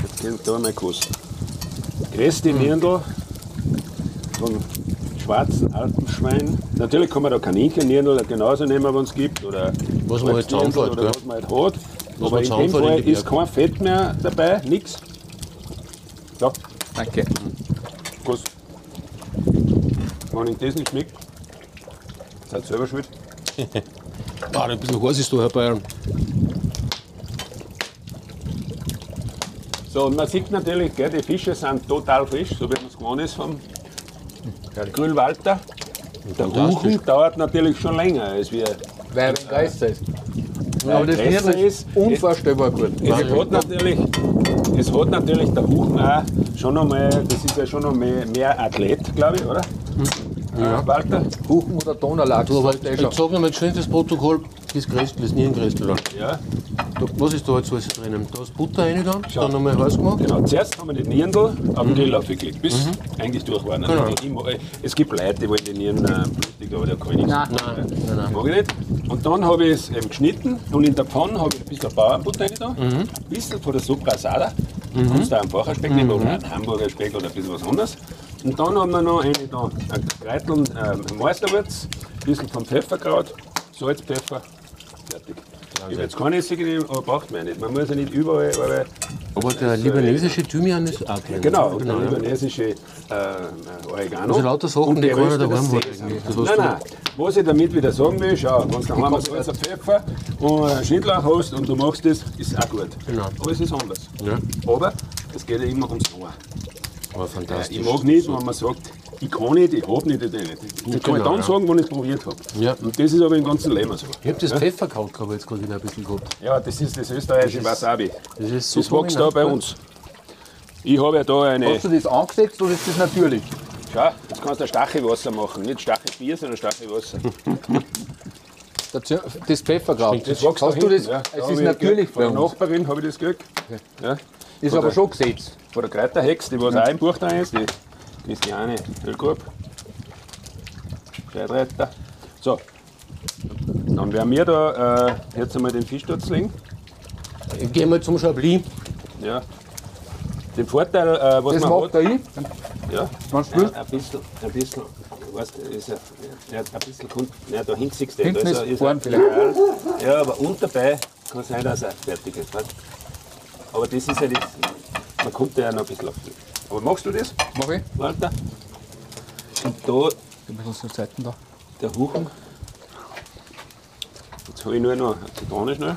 Jetzt kannst du da mal kosten. Größte Nierndl von schwarzen Alpenschwein. Natürlich kann man da Kaninchen-Nierndl genauso nehmen, wenn es gibt. Oder Was man halt zusammenfährt, Oder gell? was man halt hat. Was Aber man in dem Fall in ist kein Fett mehr dabei, nichts. So, Danke. Wenn Ihnen das nicht schmeckt, seid selber schuld. Ah, ein bisschen heiß ist da, Herr Bayern. So, und man sieht natürlich, gell, die Fische sind total frisch, so wie man es gewohnt ist vom Grillwalter. Der. Huchen dauert natürlich schon länger als wir. Weil es größer ist. Aber das Nieren ist, unvorstellbar gut. Es hat, natürlich, es hat natürlich der Huchen auch schon noch mal, das ist ja schon noch mehr, mehr Athlet, glaube ich, oder? Ja. Walter? Kuchen oder Donnerlachs. Du, aber er schon. sag nochmal schön das Protokoll, das Grästel, das Nierengrästel da. Ja, Da- Was ist da jetzt alles drinnen? Da ist Butter rein, dann, dann nochmal heiß gemacht. genau. Zuerst haben wir die Nierndl auf den Grill aufgelegt, bis eigentlich durch waren. Genau. Mag- Es gibt Leute, die wollen die Nieren äh, blutig, aber da kann ich nichts. Nein. Nein, nein, nein. Mag ich nicht. Und dann habe ich es eben geschnitten und in der Pfanne habe ich ein bisschen Bauernbutter rein da, ein bisschen von der Soprasada. Du kannst da einen Facherspeck nehmen oder einen Hamburger Speck oder ein bisschen was anderes. Und dann haben wir noch eine da, ein Kreitel und ähm, Meisterwurz, ein bisschen vom Pfefferkraut, Salz, Pfeffer, fertig. Ich habe jetzt keine Essig nehmen, aber braucht man nicht. Man muss ja nicht überall, überall Aber der libanesische Thymian ist auch klein. Genau, genau der libanesische äh, Oregano. Also lauter Sachen, Und die keiner daheim hat Nein, nein. Was ich damit wieder sagen will, schau, wenn du daheim ein Salz, Pfeffer und Schnittlauch hast und du machst das, ist auch gut. Genau. Aber es ist anders. Ja. Aber es geht ja immer ums Ohr. Aber fantastisch. Ich mag nicht, wenn man sagt, ich kann nicht, ich habe nicht, ich nicht. Das kann ich Genau, dann ja. sagen, wenn ich es probiert habe. Ja. Und das ist aber im ganzen Leben so. Ich habe das Pfefferkraut gehabt, jetzt gerade wieder ein bisschen gehabt. Ja, das ist das österreichische Wasabi. Das ist so Das wächst da bei uns. Ich habe ja da eine. Hast du das angesetzt oder ist das natürlich? Schau, jetzt kannst du ein Stachelwasser machen. Nicht Stachelbier, sondern Stachelwasser. Das Pfefferkraut. Das wächst Hast da du das? ja. Da Es hab ist ich natürlich Von bei der uns. Nachbarin habe ich das gekriegt. Ja. Ist aber schon gesetzt. Von der Kräuterhex, die was auch im Buch drin ist, die Christiane Hellkorb. Scheidreiter. So, dann werden wir da äh, jetzt einmal den Fisch dort legen. Ich gehe mal zum Chablis. Ja. Den Vorteil, äh, was Das man macht hat, ich. ja, Wenn du willst. ein bisschen, ein bisschen, weißt ist ja, ja, ein bisschen ja, da hinten siehst du, Hinten da ist er- vorn vielleicht. Ja, aber und dabei kann sein, dass er fertig ist. Weißt? Aber das ist ja das, man kommt ja noch ein bisschen auf. Aber machst du das, Mach ich. Walter? Und da Ein bisschen zur Seite da. der Huchen. Jetzt habe ich nur noch eine Zitrone schnell.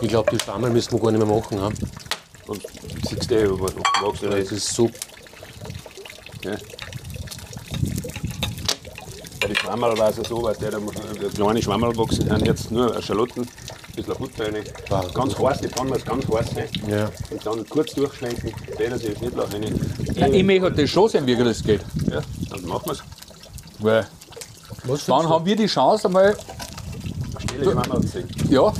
Ich glaube, die Schwammel müssen wir gar nicht mehr machen. Ja? Und siehst du, was du magst du Das nicht. ist so. Ja. Den Schwammerl war es ja so, weil der, da der kleine Schwammerl wachsen sind jetzt nur Schalotten, ein bisschen Butter rein, Ah, ganz heiß, die Pfanne muss ganz heiß sein. Ja. Und dann kurz durchschwenken, den sich nicht rein. Ja, ich möchte das schon sehen, wie das geht. Ja, dann machen wir es. Weil Was dann haben wir die Chance, einmal Stelle Schwammerl zu sehen. ja,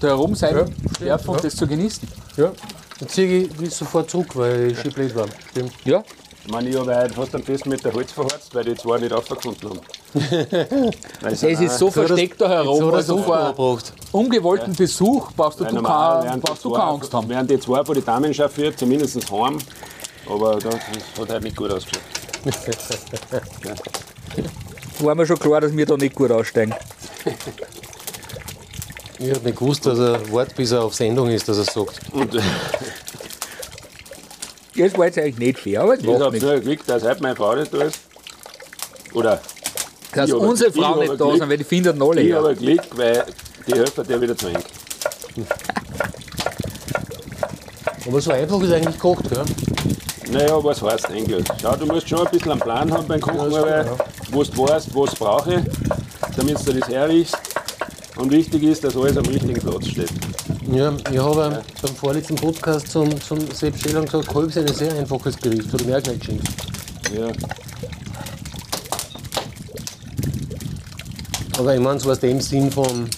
da herum sein Ja, und ja. das zu genießen. Ja. Dann ziehe ich sofort zurück, weil ich schon blöd war. Stimmt. Ja, Ich meine, ich habe heute fast am besten mit der Holz verheizt, weil die zwei nicht aufgefunden haben. es ist so versteckt da herum. So Also das vor ungewollten Besuch brauchst du, du, normal die brauchst du zwei- keine Angst haben. Wären die zwei von den Damen chauffiert, zumindest heim. Aber das, das hat halt nicht gut ausgeschaut. War mir schon klar, dass wir da nicht gut aussteigen. Ich habe nicht gewusst, dass er wartet, bis er auf Sendung ist, dass er sagt. Und Das war jetzt eigentlich nicht fair, aber es ich macht habe nichts. nur Glück, dass heute meine Frau nicht da ist. Oder Dass Ich unsere ich Frauen aber nicht da Glück. sind, weil die finden alle ich her. habe Glück, weil die helfen dir wieder zu eng. Aber so einfach ist eigentlich gekocht, gell? Naja, was heißt eigentlich? Schau, du musst schon ein bisschen einen Plan haben beim Kochen, weil wo du weißt, was brauche ich, damit du das herriechst. Und wichtig ist, dass alles am richtigen Platz steht. Ja, ich habe beim vorletzten Podcast zum, zum Sepp Schäler gesagt, Kolb ist ein sehr einfaches Gericht. Hat mir auch gleich geschenkt. Ja. Aber ich meine, so aus dem Sinn von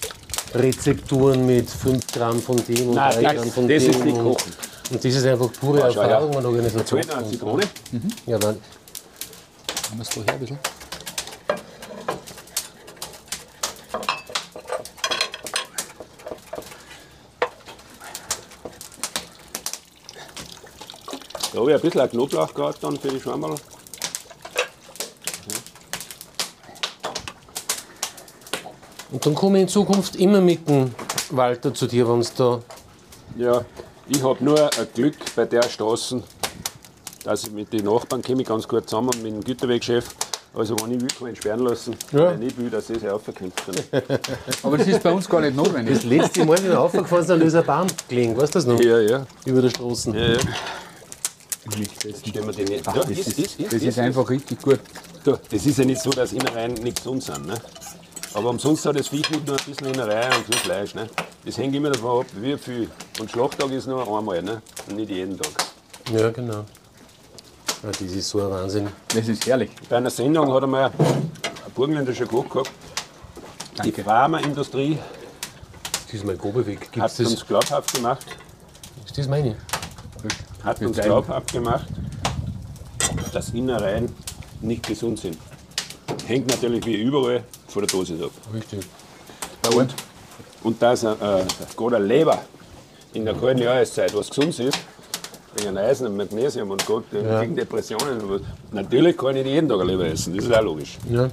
Rezepturen mit 5 Gramm von dem und Nein, 3 das- Gramm von das dem. ist nicht und, Kochen. und das ist einfach pure Ah, schau, ja. Erfahrung und Organisation. eine Zitrone. Ja, dann, Haben wir es da her ein bisschen? Da habe ich ein bisschen ein Knoblauchkraut dann für die Schwammerl. und dann komme ich in Zukunft immer mit dem Walter zu dir, wenn es da. Ja, ich habe nur ein Glück bei der Straße, dass ich mit den Nachbarn komme ich ganz gut zusammen mit dem Güterwegchef. Also wenn ich will, kann ich ihn sperren lassen, Ja. weil ich nicht will, dass sie sich aufkommt. Aber das ist bei uns gar nicht notwendig. Das letzte Mal, wie wir aufgefahren sind, ist ein Baum gelegen. Weißt du das noch? Ja, ja. Über der Straße. ja, ja. Stellen wir die nicht. Ja, Das ist, ist, ist, das ist einfach richtig gut. Du, das ist ja nicht so, dass Innereien nicht gesund sind. Ne? Aber umsonst hat das Viech nicht nur ein bisschen Innerei und viel Fleisch. Ne? Das hängt immer davon ab, wie viel. Und Schlachttag ist nur einmal, ne? und nicht jeden Tag. Ja, genau. Ja, das ist so ein Wahnsinn. Das ist herrlich. Bei einer Sendung hat einmal ein burgenländischer Koch gehabt. Die Danke. Pharmaindustrie Das ist mein Gobeweg. Gibt hat es das? uns glaubhaft gemacht, Ist das meine? Hat uns glaubhaft gemacht, dass Innereien nicht gesund sind. Hängt natürlich wie überall von der Dosis ab. Richtig. Und, und dass äh, äh, gerade Leber in der kalten Jahreszeit was gesund ist, wegen Eisen und Magnesium und Gott, Ja. gegen Depressionen und was. Natürlich kann ich nicht jeden Tag eine Leber essen, das ist auch logisch. Ja.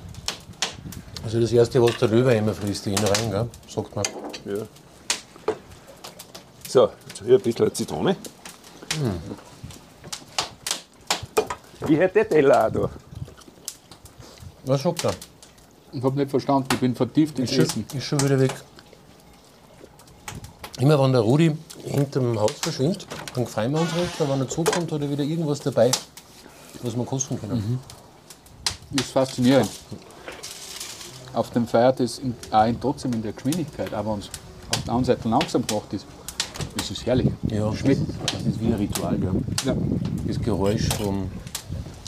Also das erste, was der Löwe immer frisst, die Innereien, gell? Sagt man. Ja. So, jetzt hier ein bisschen Zitrone. Ich hätte den Teller auch da. Was sagt er? Ich habe nicht verstanden, ich bin vertieft ins Ist Essen. schon, ist schon wieder weg. Immer wenn der Rudi hinterm Haus verschwindet, dann freuen wir uns recht, aber wenn er zurückkommt, hat er wieder irgendwas dabei, was wir kosten können. Das ist faszinierend. Auf dem Pferd ist in, auch in, trotzdem in der Geschwindigkeit, aber uns auf der anderen Seite langsam gemacht ist. Das ist herrlich. Ja, Schmeckt. Das ist wie ein Ritual, ja. Ja. Das Geräusch vom,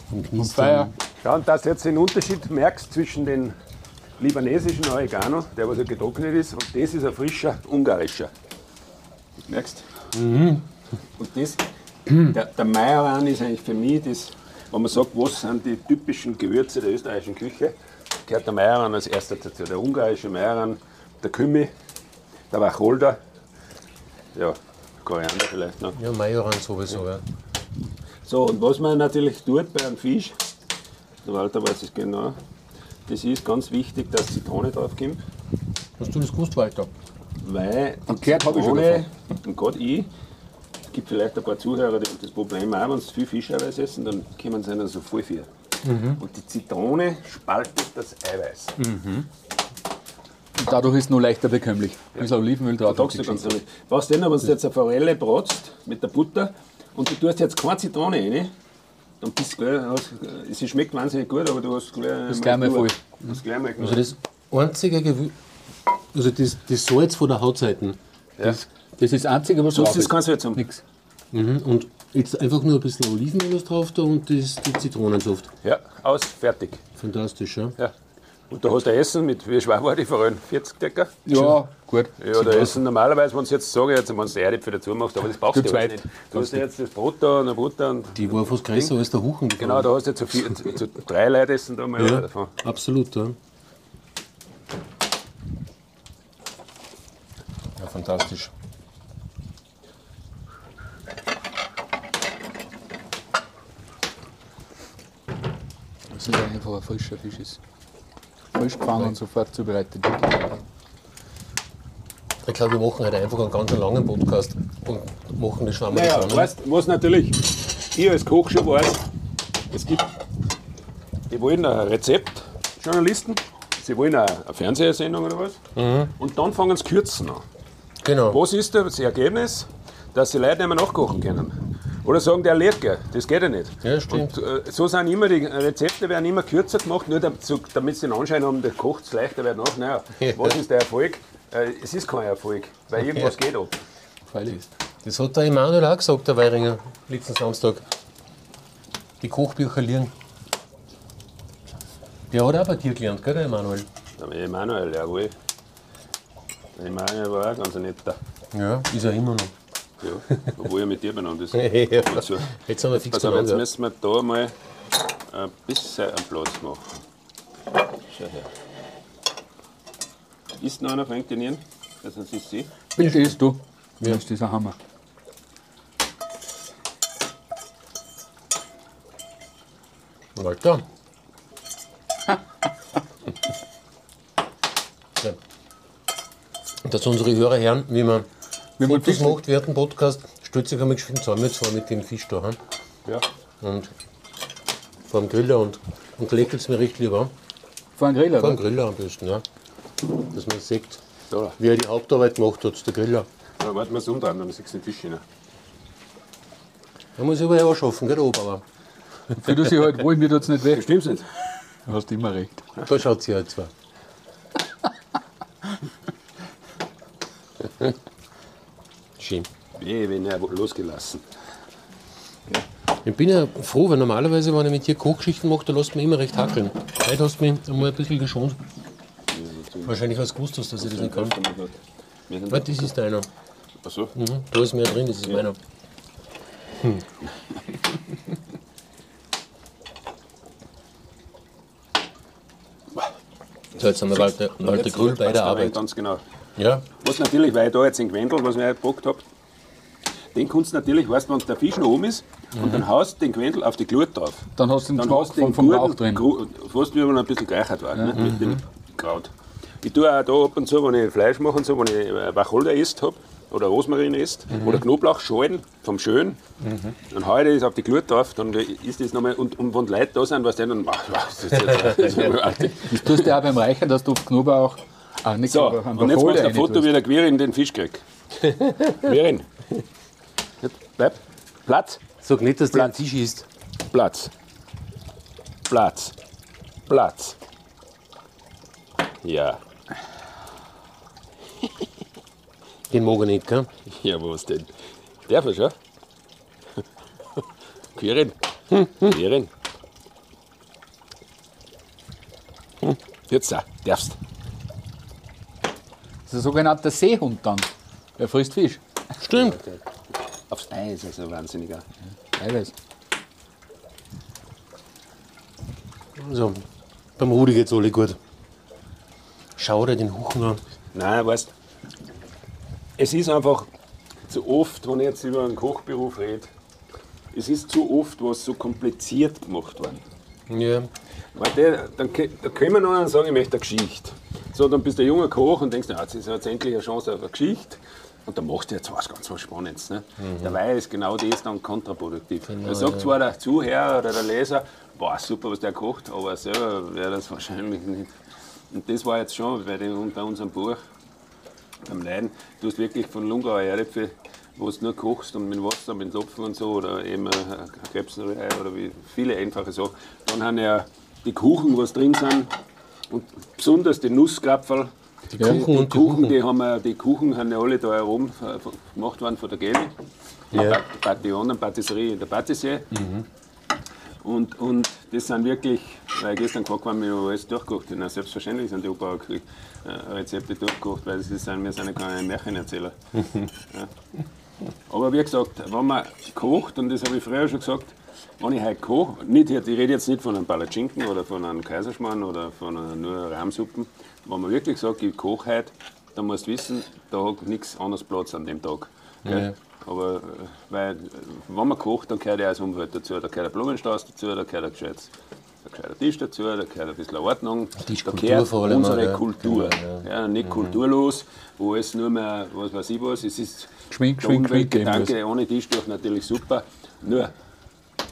vom Knistern. Ja, und dass du jetzt den Unterschied merkst zwischen den libanesischen Oregano, der was ja getrocknet ist, und das ist ein frischer ungarischer. Merkst? Und das, der, der Majoran ist eigentlich für mich das, wenn man sagt, was sind die typischen Gewürze der österreichischen Küche, gehört der Majoran als erster dazu. Der ungarische Majoran, der Kümmel, der Wacholder, ja, Koriander vielleicht noch. Ja, Majoran sowieso, ja. So, und was man natürlich tut bei einem Fisch, der Walter weiß es genau, das ist ganz wichtig, dass Zitrone drauf kommt, Hast du das gewusst, Walter? weil die Erklärt habe ich schon Zitrone, und gerade ich, es gibt vielleicht ein paar Zuhörer, die haben das Problem auch, wenn sie viel Fischeiweiß essen, dann kommen sie ihnen so voll viel. Und die Zitrone spaltet das Eiweiß. Und dadurch ist es nur leichter bekömmlich. Also Olivenöl drauf. Da du ganz. Was denn, wenn du jetzt eine Forelle bratst mit der Butter und du tust jetzt keine Zitrone rein, dann bist du gleich, sie schmeckt wahnsinnig gut, aber du hast gleich, Bist gleich mal voll. Du hast gleich mal Also das einzige Gewürz, also das, das Salz von der Hautseiten. das, Das ist das Einzige, was Sonst drauf ist kein Salz haben. Nix. Mhm. Und jetzt einfach nur ein bisschen Olivenöl drauf da und das, die Zitronensaft. Ja, aus, fertig. Fantastisch, ja. Ja. Und da hast du Essen mit, wie schwer war die Forellen? 40 Decker? Ja, gut. Ja, da essen normalerweise, wenn du jetzt sage, jetzt, wenn du Erdäpfel dazu machst, aber das brauchst du jetzt nicht. Du hast ja jetzt das Brot da und ein Butter und Die war fast größer als der Huchen. genau, da hast du jetzt so, vier, zu, zu drei Leute essen da mal Ja, davon. absolut, ja. Ja, fantastisch. Das ist einfach ein frischer Fisch. Ist. Frisch gefangen und sofort zubereitet. Ich glaube, wir machen heute einfach einen ganz langen Podcast und machen das Schwamm Naja, zusammen. weißt, was natürlich ich als Koch schon weiß, es gibt, die wollen ein Rezeptjournalisten, sie wollen eine, eine Fernsehsendung oder was, und dann fangen sie kürzen an. Genau. Was ist das Ergebnis? Dass die Leute nicht mehr nachkochen können. Oder sagen, der leert gleich. Das geht ja nicht. Ja, stimmt. Und, äh, so sind immer die Rezepte werden immer kürzer gemacht, nur damit, sie den Anschein haben, der kocht es leichter wird nach. Naja, Ja. was ist der Erfolg? Äh, es ist kein Erfolg, weil irgendwas geht ab. Freilich. Das hat der Emanuel auch gesagt, der Weiringer, letzten Samstag. Die Kochbücher liegen. Der hat auch bei dir gelernt, gell, der Emanuel? Der Emanuel, jawohl. Der Emanuel war auch ganz ein netter. Ja, ist er immer noch. Ja, obwohl er mit dir benannt ist. Ja. Also, Jetzt sind wir fix pass auf, jetzt müssen wir da mal ein bisschen einen Platz machen. Schau her. Ist noch einer von den Also, das ist sie. Bitte isst du. Ja. Das ist dieser Hammer. Walter. so. Dass unsere Hörer hören, wie man Wie man Fotos Fisch- macht während dem Podcast, stellt sich einmal geschwind zusammen jetzt vor mit dem Fisch da. hm? Ja. Und vor dem Griller und, und lächelt es mir recht lieber. Vor einem Griller, Vor dem? Griller am besten, ja. Dass man sieht, Da. wie er die Hauptarbeit gemacht hat, der Griller. Da warten wir es umdrehen, dann siehst du den Fisch rein. Da muss ich aber auch schaffen, gell, der Oberer? Für das ich halt wohl, mir tut es nicht weh. Stimmt's nicht? Du hast immer recht. Da schaut sie halt zwar. Schön. Wenn er losgelassen. Ich bin ja froh, weil normalerweise, wenn ich mit dir Kochgeschichten mache, da lässt mich immer recht hackeln. Heute hast du mich einmal ein bisschen geschont. Wahrscheinlich hast du gewusst, dass ich das nicht kann. Warte, das ist deiner. Achso. Mhm. Da ist mehr drin, das ist meiner. Hm. So, jetzt haben wir Walter, Walter Grüll bei der Arbeit. Ganz genau. Ja, Was natürlich, weil ich da jetzt den Gwendel, was ich heute gepackt habe, den kannst du natürlich, weißt du, wenn der Fisch noch oben ist, und dann haust du den Gwendel auf die Glut drauf. Dann hast du den Dann Geschmack hast du den vom, vom Rauch guten, drin. Gru- fast wie wenn er ein bisschen gereichert war, ne, mit dem Kraut. Ich tue auch da ab und zu, wenn ich Fleisch mache und so, wenn ich äh, Wacholder isst habe, oder Rosmarin isst, oder Knoblauchschalen vom Schön, dann haue ich das auf die Glut drauf, dann ist das nochmal, und, und wenn Leute da sind, weißt du, dann, ach, das ist jetzt, das ist. Das tust du auch beim Reichen, dass du auf Knoblauch, ah, nicht So, an und jetzt machst du ein Foto, wie der Quirin den Fisch kriegt. Quirin. Jetzt Bleib. Platz. sag nicht, dass der ein Platz. Fisch ist. Platz. Platz. Platz. Ja. Den mag ich nicht, gell? Ja, was denn? Darf er schon? Quirin. Quirin. Hm, Jetzt auch, darfst. Das ist ein sogenannter Seehund dann. Er frisst Fisch. Stimmt. Aufs Eis, also wahnsinniger. Eiweiß. Also, beim Rudi geht's alle gut. Schau dir den Huchen an. Nein, weißt es ist einfach zu oft, wenn ich jetzt über einen Kochberuf rede, es ist zu oft was so kompliziert gemacht worden. Ja. Weil der, dann, da können wir noch sagen, ich möchte eine Geschichte. So, dann bist du ein junger Koch und denkst, ja, jetzt ist jetzt endlich eine Chance auf eine Geschichte. Und dann machst du jetzt was ganz was Spannendes. Ne? Dabei ist genau das dann kontraproduktiv. da sagt zwar der Zuhörer oder der Leser, boah, super, was der kocht, aber selber wäre das wahrscheinlich nicht. Und das war jetzt schon bei, dem, bei unserem Buch, beim Leiden, du hast wirklich von Lungauer Erdäpfel, wo du nur kochst und mit Wasser, mit Topfen und so, oder eben Krebsrührei oder wie viele einfache Sachen. Dann haben ja die Kuchen, was drin sind, und besonders die Nusskrapferl. Die Kuchen die, und die Kuchen, Kuchen. die, haben wir, die Kuchen haben ja alle da herum äh, gemacht worden von der Geli. Die Ja. Pat- Patillon, Patisserie in der Patissier. Und, und das sind wirklich, weil gestern gefragt worden, wir alles durchgekocht. Na, Selbstverständlich sind die Opa äh, Rezepte durchgekocht, weil sie sind, wir sind keine Märchenerzähler. ja. Aber wie gesagt, wenn man kocht, und das habe ich früher schon gesagt, wenn ich heute koche, nicht, ich rede jetzt nicht von einem Palatschinken oder von einem Kaiserschmarrn oder von einer, nur Rahmsuppen, wenn man wirklich sagt, ich koche heute, dann musst du wissen, da hat nichts anderes Platz an dem Tag. Ja. Aber äh, weil, wenn man kocht, dann gehört ja das Umwelt dazu. Da gehört ein Blumenstrauß dazu, da gehört ein gescheites da ein Tisch dazu, da gehört ein bisschen Ordnung, da Tischkultur gehört vor allem unsere ja. Kultur. Genau, ja. nicht kulturlos, wo es nur mehr, was weiß ich was, es ist Geschwink, der geschwink, geschwink, Umweltgedanke ohne Tischtuch natürlich super. Nur,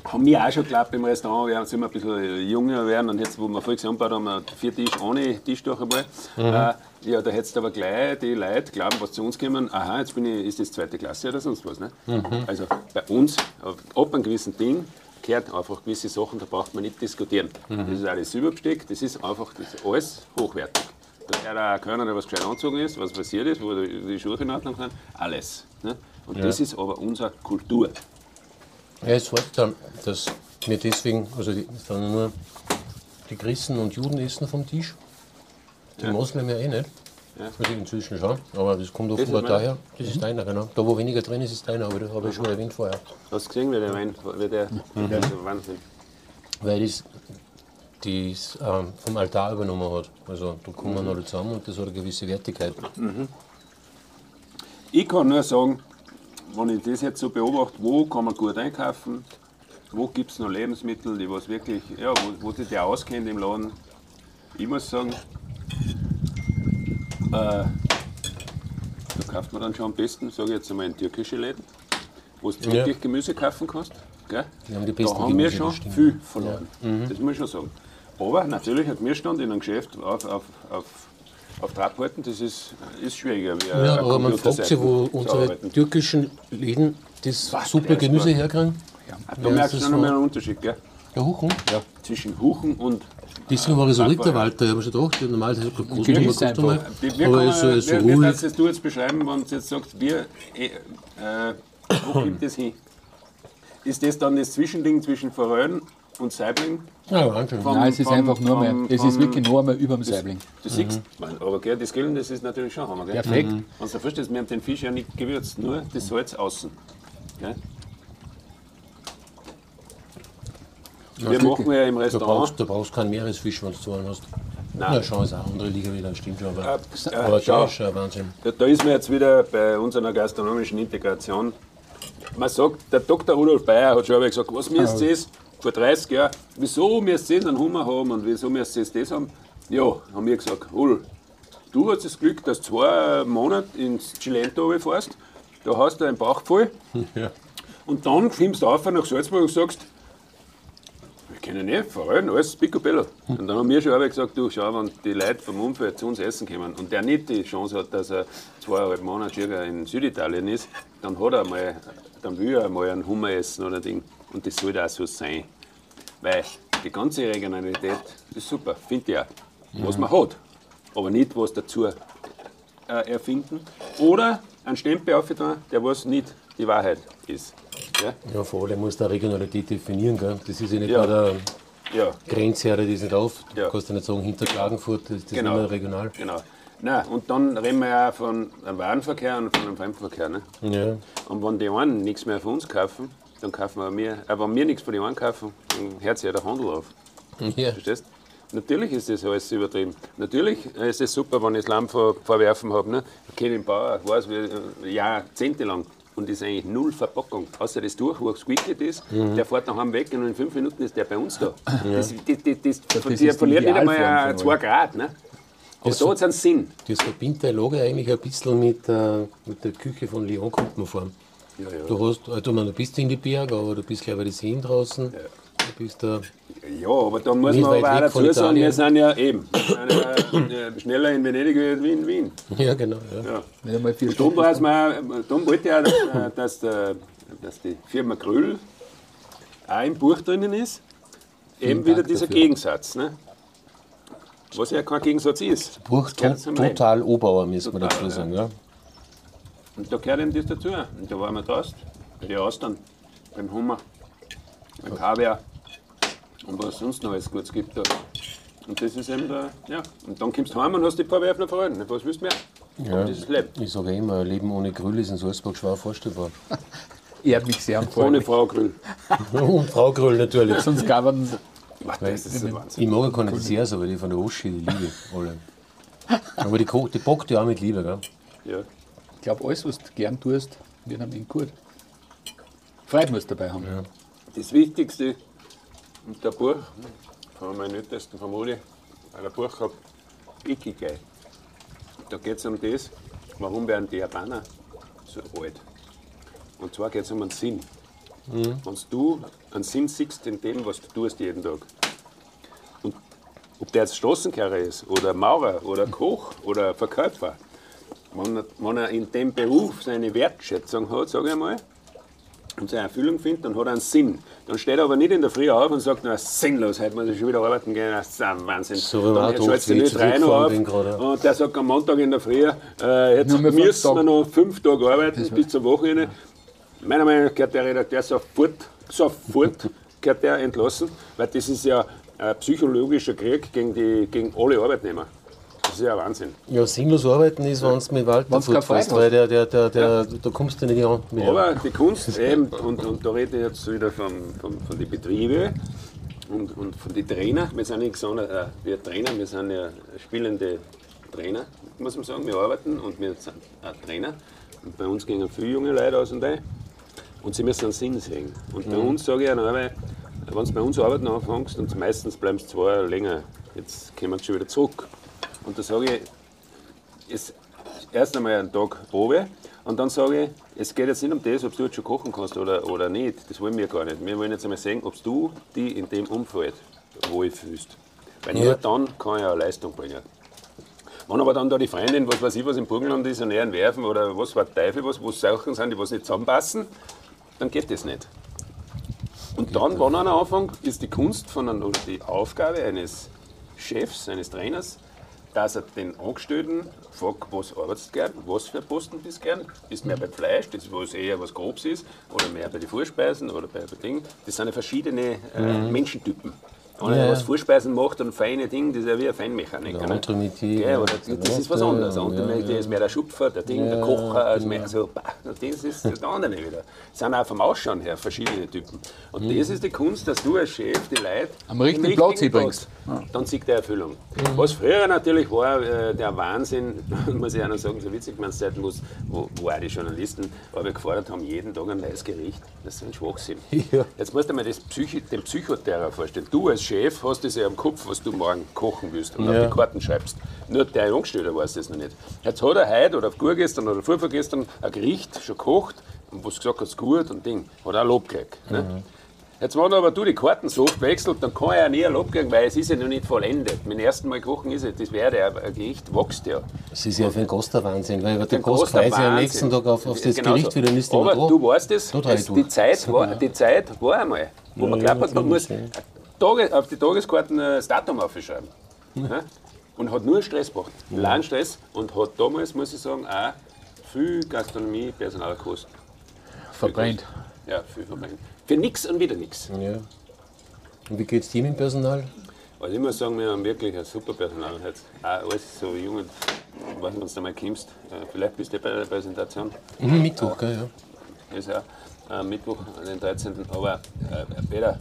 haben wir auch schon geglaubt im Restaurant, wir sind ein bisschen jünger werden und jetzt, wo wir vorher zusammengebaut haben, wir vier Tisch ohne Tischtuch einmal. Äh, ja, da hättest du aber gleich die Leute glauben, was zu uns kommen, aha, jetzt bin ich, ist das zweite Klasse oder sonst was. Ne? Also bei uns, ab ab einem gewissen Ding, gehört einfach gewisse Sachen, da braucht man nicht diskutieren. Das ist das Silberbesteck, das ist einfach das ist alles hochwertig. Da gehört auch können, der was gescheit angezogen ist, was passiert ist, wo die Schuhe in Ordnung sind, alles. Ne? Und das ist aber unsere Kultur. Ja, es fällt dann, dass wir deswegen, also es nur die Christen und Juden essen vom Tisch. Die Moslem ja eh nicht. Ja. Also inzwischen schon, aber das kommt offenbar daher. Das ist deiner, genau. Da wo weniger drin ist, ist deiner, aber das habe ich schon erwähnt vorher. Hast du gesehen, wie der Wein, wie der, der ist ein Wahnsinn. Weil das, das ähm, vom Altar übernommen hat. Also da kommen alle zusammen und das hat eine gewisse Wertigkeit. Ich kann nur sagen, wenn ich das jetzt so beobachte, wo kann man gut einkaufen, wo gibt es noch Lebensmittel, die was wirklich, ja, wo, wo sich der auskennt im Laden. Ich muss sagen, äh, da kauft man dann schon am besten, sage ich jetzt einmal, in türkische Läden, wo du Ja. wirklich Gemüse kaufen kannst. Gell? Die haben die da besten haben wir schon das stimmt. viel verloren. Das muss ich schon sagen. Aber natürlich hat mir stand in einem Geschäft auf, auf, auf, auf Trab halten, das ist, ist schwieriger. Wie Ja, aber man fragt sich, wo unsere arbeiten. türkischen Läden das Was, super Gemüse herkriegen. Da Ja, merkst das du ist noch mal so- einen Unterschied, gell? Der Huchen. Ja. Zwischen Huchen und. Deswegen war ich so Äh, Ritterwalter, ich habe mir schon gedacht, normal Genieß man einfach. mal, Wie, wie, aber ist so, ruhig. darfst du jetzt beschreiben, wenn du jetzt sagst, wir, äh, äh, wo kommt das hin? Ist das dann das Zwischending zwischen Forellen und Saibling? Ja, Wahnsinn. Vom- Nein, es ist vom- einfach nur mehr, vom- es ist wirklich nur mehr über dem Saibling. Du siehst, man, aber gell, das Grillen, das ist natürlich schon Hammer. Gell? Perfekt. Wenn du dir vorstellst, wir haben den Fisch ja nicht gewürzt, nur das Salz außen. Gell? Wir machen ja im Du Restaurant. brauchst, du brauchst keinen Meeresfisch, wenn du zu einem hast. Nein. Na, schon ist auch eine andere Liga wieder, stimmt schon. Aber, Äh, aber schau. das ist schon ein Wahnsinn. Da, da ist man jetzt wieder bei unserer gastronomischen Integration. Man sagt, der Dr. Rudolf Bayer hat schon einmal gesagt, was müsst ihr es vor 30 Jahren, wieso müsst ihr einen Hummer haben und wieso müsst ihr das haben? Ja, haben wir gesagt, Hol, du hast das Glück, dass du zwei Monate ins Cilento fährst, da hast du einen Bauch voll Ja. und dann kommst du auf nach Salzburg und sagst, wir kennen nicht, Forellen, alles picobello. Und dann haben wir schon einmal gesagt, du schau, wenn die Leute vom Umfeld zu uns essen kommen und der nicht die Chance hat, dass er zweieinhalb Monate circa in Süditalien ist, dann hat er mal, dann will er mal einen Hummer essen oder Ding. Und das sollte auch so sein. Weil die ganze Regionalität ist super, finde ich auch. Was man hat, aber nicht was dazu äh, erfinden. Oder einen Stempel aufgetan, der was nicht die Wahrheit ist. Ja? Ja, vor allem muss da Regionalität definieren. Gell? Das ist ja nicht Ja. der Ja, Grenze, hört das nicht auf. Du Ja. kannst ja nicht sagen, hinter Klagenfurt, das ist Genau. immer regional. genau. Nein, und dann reden wir ja von einem Warenverkehr und von einem Fremdverkehr. Ne? Ja. Und wenn die einen nichts mehr von uns kaufen, dann kaufen wir mehr. Äh, wenn wir nichts von den einen kaufen, dann hört sich ja der Handel auf. Ja. Verstehst? Natürlich ist das alles übertrieben. Natürlich ist es super, wenn ich das Lamm vor, vorwerfen habe. Ne? Ich kenne den Bauer, weiß wie, äh, jahrzehntelang. Und das ist eigentlich null Verpackung. Außer das Tuch, wo gesquickelt ist, der fährt daheim weg und in fünf Minuten ist der bei uns da. Das, das, das, das, das die verliert nicht einmal äh, zwei Grad. Ne? Aber Das- da hat es einen Sinn. Das verbindet der Lager eigentlich ein bisschen mit, äh, mit der Küche von Lyon Kuppenform. Ja, ja. Du, hast, also, man, du bist in die Berg, aber du bist gleich bei den Seen draußen. Du bist da. Ja, aber da muss Nicht man weit aber auch weg von dazu sagen, wir sind ja eben sind ja, äh, schneller in Venedig als wie in Wien. Ja, genau. Ja. Ja. Vier Und darum, Stunden. war's mir, darum wollte ich auch, dass, dass, der, dass die Firma Grüll auch im Buch drinnen ist. Eben Dank wieder dieser dafür. Gegensatz. Ne? Was ja kein Gegensatz ist. Buch to total Obauer, müssen wir Total, dazu sagen. Ja. Und da gehört eben das dazu. Und da waren wir draußen, bei den Austern, beim Hummer, beim Kaviar und was sonst noch alles Gutes gibt. Da. Und das ist eben der, ja. Und dann kommst du heim und hast die paar Werfen verloren. Was willst du mehr? Aber das ist Leben. Ich sage immer, ein Leben ohne Grill ist in Salzburg schwer vorstellbar. Ehrt mich sehr Ohne. Frau Grill. Und Frau Grill natürlich. Sonst gab es Das ist der Wahnsinn. Ich mag ja keine Desserts, aber die von der Oschi, die liebe ich alle. Aber die, die backt ja auch mit Liebe, gell? Ja. Ich glaube, alles, was du gern tust, wird am Ende gut. Freude muss dabei haben. Das Wichtigste in der Buch, von meinem ältesten von Rudi, weil ein Buch gehabt, Ikigai. Da geht es um das, warum werden die Japaner so alt. Und zwar geht es um einen Sinn. Wenn du einen Sinn siehst in dem, was du tust jeden Tag, und ob der jetzt Straßenkehrer ist, oder Maurer, oder Koch, oder Verkäufer, wenn er, wenn er in dem Beruf seine Wertschätzung hat, sage ich mal, und seine Erfüllung findet, dann hat er einen Sinn. Dann steht er aber nicht in der Früh auf und sagt, na, sinnlos, heute muss ich schon wieder arbeiten gehen, das ist ein Wahnsinn. So dann schaltet er nicht rein auf und der sagt am Montag in der Früh, äh, jetzt müssen wir noch fünf Tage arbeiten bis zur Wochenende. Meiner Meinung nach gehört der Redakteur sofort, sofort gehört der entlassen, weil das ist ja ein psychologischer Krieg gegen, die, gegen alle Arbeitnehmer. Das ist ja Wahnsinn. Ja, sinnlos arbeiten ist, wenn du mit Wald Wenn's keine fährst, weil der, der, der, der, da kommst du nicht an. Mit Aber die Kunst eben, und, und da rede ich jetzt wieder von, von, von den Betrieben und, und von den Trainern. Wir sind nicht gesagt, äh, wir Trainer, wir sind ja spielende Trainer, muss man sagen. Wir arbeiten und wir sind auch Trainer. Und bei uns gehen viele junge Leute aus und ein. Und sie müssen einen Sinn sehen. Und bei uns sage ich auch, wenn du bei uns arbeiten anfängst, und meistens bleiben es zwei Jahre länger, jetzt kommen sie schon wieder zurück. Und da sage ich, ist erst einmal einen Tag Probe und dann sage ich, es geht jetzt nicht um das, ob du jetzt schon kochen kannst oder, oder nicht. Das wollen wir gar nicht. Wir wollen jetzt einmal sehen, ob du dich in dem Umfeld wohlfühlst. Weil nur Ja. dann kann ich eine Leistung bringen. Wenn aber dann da die Freundin, was weiß ich, was im Burgenland ist, an Ehren werfen oder was war Teufel, was, wo Sachen sind, die was nicht zusammenpassen, dann geht das nicht. Und dann, wenn einer anfängt, ist die Kunst von einem, oder die Aufgabe eines Chefs, eines Trainers, dass er den Angestellten fragt, was arbeitest du gern, was für Posten bist du gern, bist mehr bei Fleisch, das was eher was Grobes ist, oder mehr bei den Vorspeisen oder bei den Dingen. Das sind ja verschiedene äh, Menschentypen. Einer, der Ja. was Vorspeisen macht und feine Dinge, das ist ja wie ein Feinmechaniker. Der? Entremetier, Gell, ja, aber das, der das ist was anderes. Der ja, ja. ist mehr der Schupfer, der Ding, der Ja, Kocher, ist genau. mehr so, bah, das ist der andere wieder. Es sind auch vom Ausschauen her verschiedene Typen. Und das ist die Kunst, dass du als Chef die Leute Am richtigen Platz hinbringst. Dann sieht der Erfüllung. Was früher natürlich war, äh, der Wahnsinn, muss ich auch noch sagen, so witzig, man Zeiten, wo's- wo, wo auch die Journalisten aber gefordert haben, jeden Tag ein neues Gericht. Das ist ein Schwachsinn. Ja. Jetzt musst du dir mal das Psychi den Psychoterror vorstellen. Du als Chef hast das ja im Kopf, was du morgen kochen willst und Ja. auf die Karten schreibst. Nur der Angestellte weiß das noch nicht. Jetzt hat er heute oder vorgestern oder vorvorgestern ein Gericht schon gekocht und was gesagt hat, es ist gut und Ding. Hat auch Lob gekriegt. Ne? Jetzt, wenn aber du die Karten so oft wechselt, dann kann er ja nie ein Lob kriegen, weil es ist ja noch nicht vollendet. Mein ersten Mal kochen ist ja, das wäre ja, ein Gericht wächst ja. Das ist ja für den Gast der Wahnsinn, weil der Den freut sich am nächsten Tag auf, auf das Genauso. Gericht wieder, dann ist der Aber da. du weißt es, ich es die, Zeit war, die Zeit war einmal, wo man Ja, glaubt hat, man ja, muss ja. Tage, auf die Tageskarten das Datum aufschreiben. Ja? Und hat nur Stress gebracht, langen Stress und hat damals, muss ich sagen, auch viel Gastronomie, Personalkosten. Verbrennt. Ja, viel verbrennt. Für nichts und wieder nichts. Ja. Und wie geht es dir mit dem Personal? Also ich muss sagen, wir haben wirklich ein super Personal. Jetzt auch alles so jung und ich weiß nicht, wenn du da mal kommst. Äh, Vielleicht bist du bei der Präsentation. Mhm, Mittwoch, gell, ja. ist ja äh, Mittwoch, den 13. Aber äh, Peter,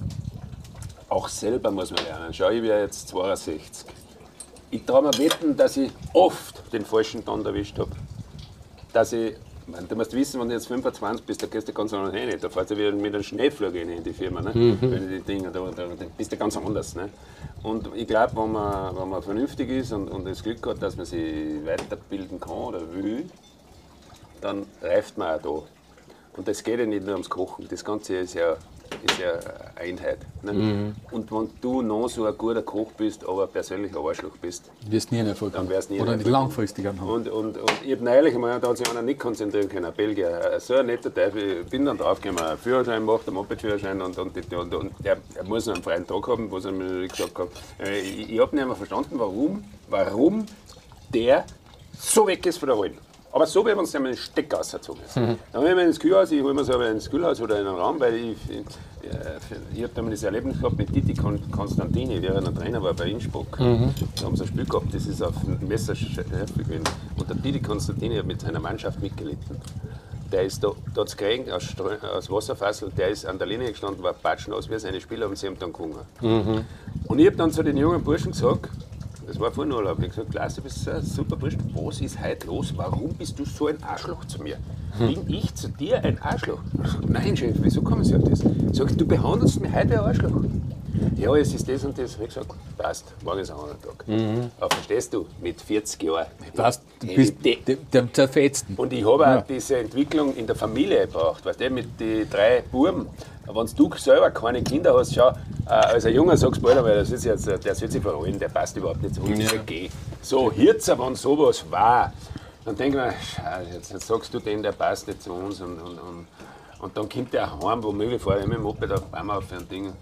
auch selber muss man lernen. Schau, ich bin ja jetzt 62. Ich traue mir wetten, dass ich oft den falschen Ton erwischt habe. Dass ich, man, du musst wissen, wenn du jetzt 25 bist, da gehst du ganz anders hin. Da fährst du wieder mit einem Schneeflug in die Firma. Ne? Wenn die Dinge, da, da, da bist du ganz anders. Ne? Und ich glaube, wenn man, wenn man vernünftig ist und, und das Glück hat, dass man sich weiterbilden kann oder will, dann reift man auch da. Und das geht ja nicht nur ums Kochen, das Ganze ist ja, ist ja eine Einheit. Ne? Und wenn du noch so ein guter Koch bist, aber persönlich ein Arschloch bist, Wirst nie einen Erfolg Dann wirst nie Oder nicht langfristig haben. und, und, und ich habe neulich einmal, da hat sich einer nicht konzentrieren können, ein Belgier, so ein netter Teufel, ich bin dann draufgekommen, einen Führerschein macht, einen Moped-Führerschein und, und, und, und der, er muss noch einen freien Tag haben, was er mir gesagt hat. Äh, Ich, ich habe nicht mehr verstanden, warum, warum der so weg ist von der Rollen. Aber so, wie wenn es einen Stecker rausgezogen ist. Dann habe ich mir ins Kühlhaus, ich hole mir so ins Kühlhaus oder in einen Raum, weil ich, ich, ich habe damals das Erlebnis gehabt mit Titi Kon- Konstantini, während er Trainer war bei Innsbruck. Da haben sie ein Spiel gehabt, das ist auf dem Messerschärfe gewesen. Und der Titi Konstantini hat mit seiner Mannschaft mitgelitten. Der ist da, da hat's gekriegt, aus, Strö- aus Wasserfassel, der ist an der Linie gestanden, war patschnass wie seine Spieler und sie haben dann gewonnen. Und ich habe dann zu den jungen Burschen gesagt, das war vor dem Urlaub, ich habe gesagt, Klaas, du bist ein super Bursch, was ist heute los? Warum bist du so ein Arschloch zu mir? Bin ich zu dir ein Arschloch? Nein, Chef, wieso kommen Sie auf das? Sag ich, du behandelst mich heute ein Arschloch. Ja, es ist das und das. Ich gesagt, passt, morgen ist ein anderer Tag. Aber verstehst du, mit 40 Jahren. Weißt, du bist der, Zerfetzten. und ich habe auch diese Entwicklung in der Familie gebraucht, weißt du, mit den drei Buben. Wenn du selber keine Kinder hast, schau, äh, als ein Junge sagst du bald einmal, das ist jetzt, äh, der soll sich verholen, der passt überhaupt nicht zu uns, ist okay. So, jetzt, wenn sowas war, dann denke ich mir, schau, jetzt, jetzt sagst du den, der passt nicht zu uns und, und, und, und dann kommt der heim, womöglich fahre ich mit dem Moped auf einmal auf ein Ding.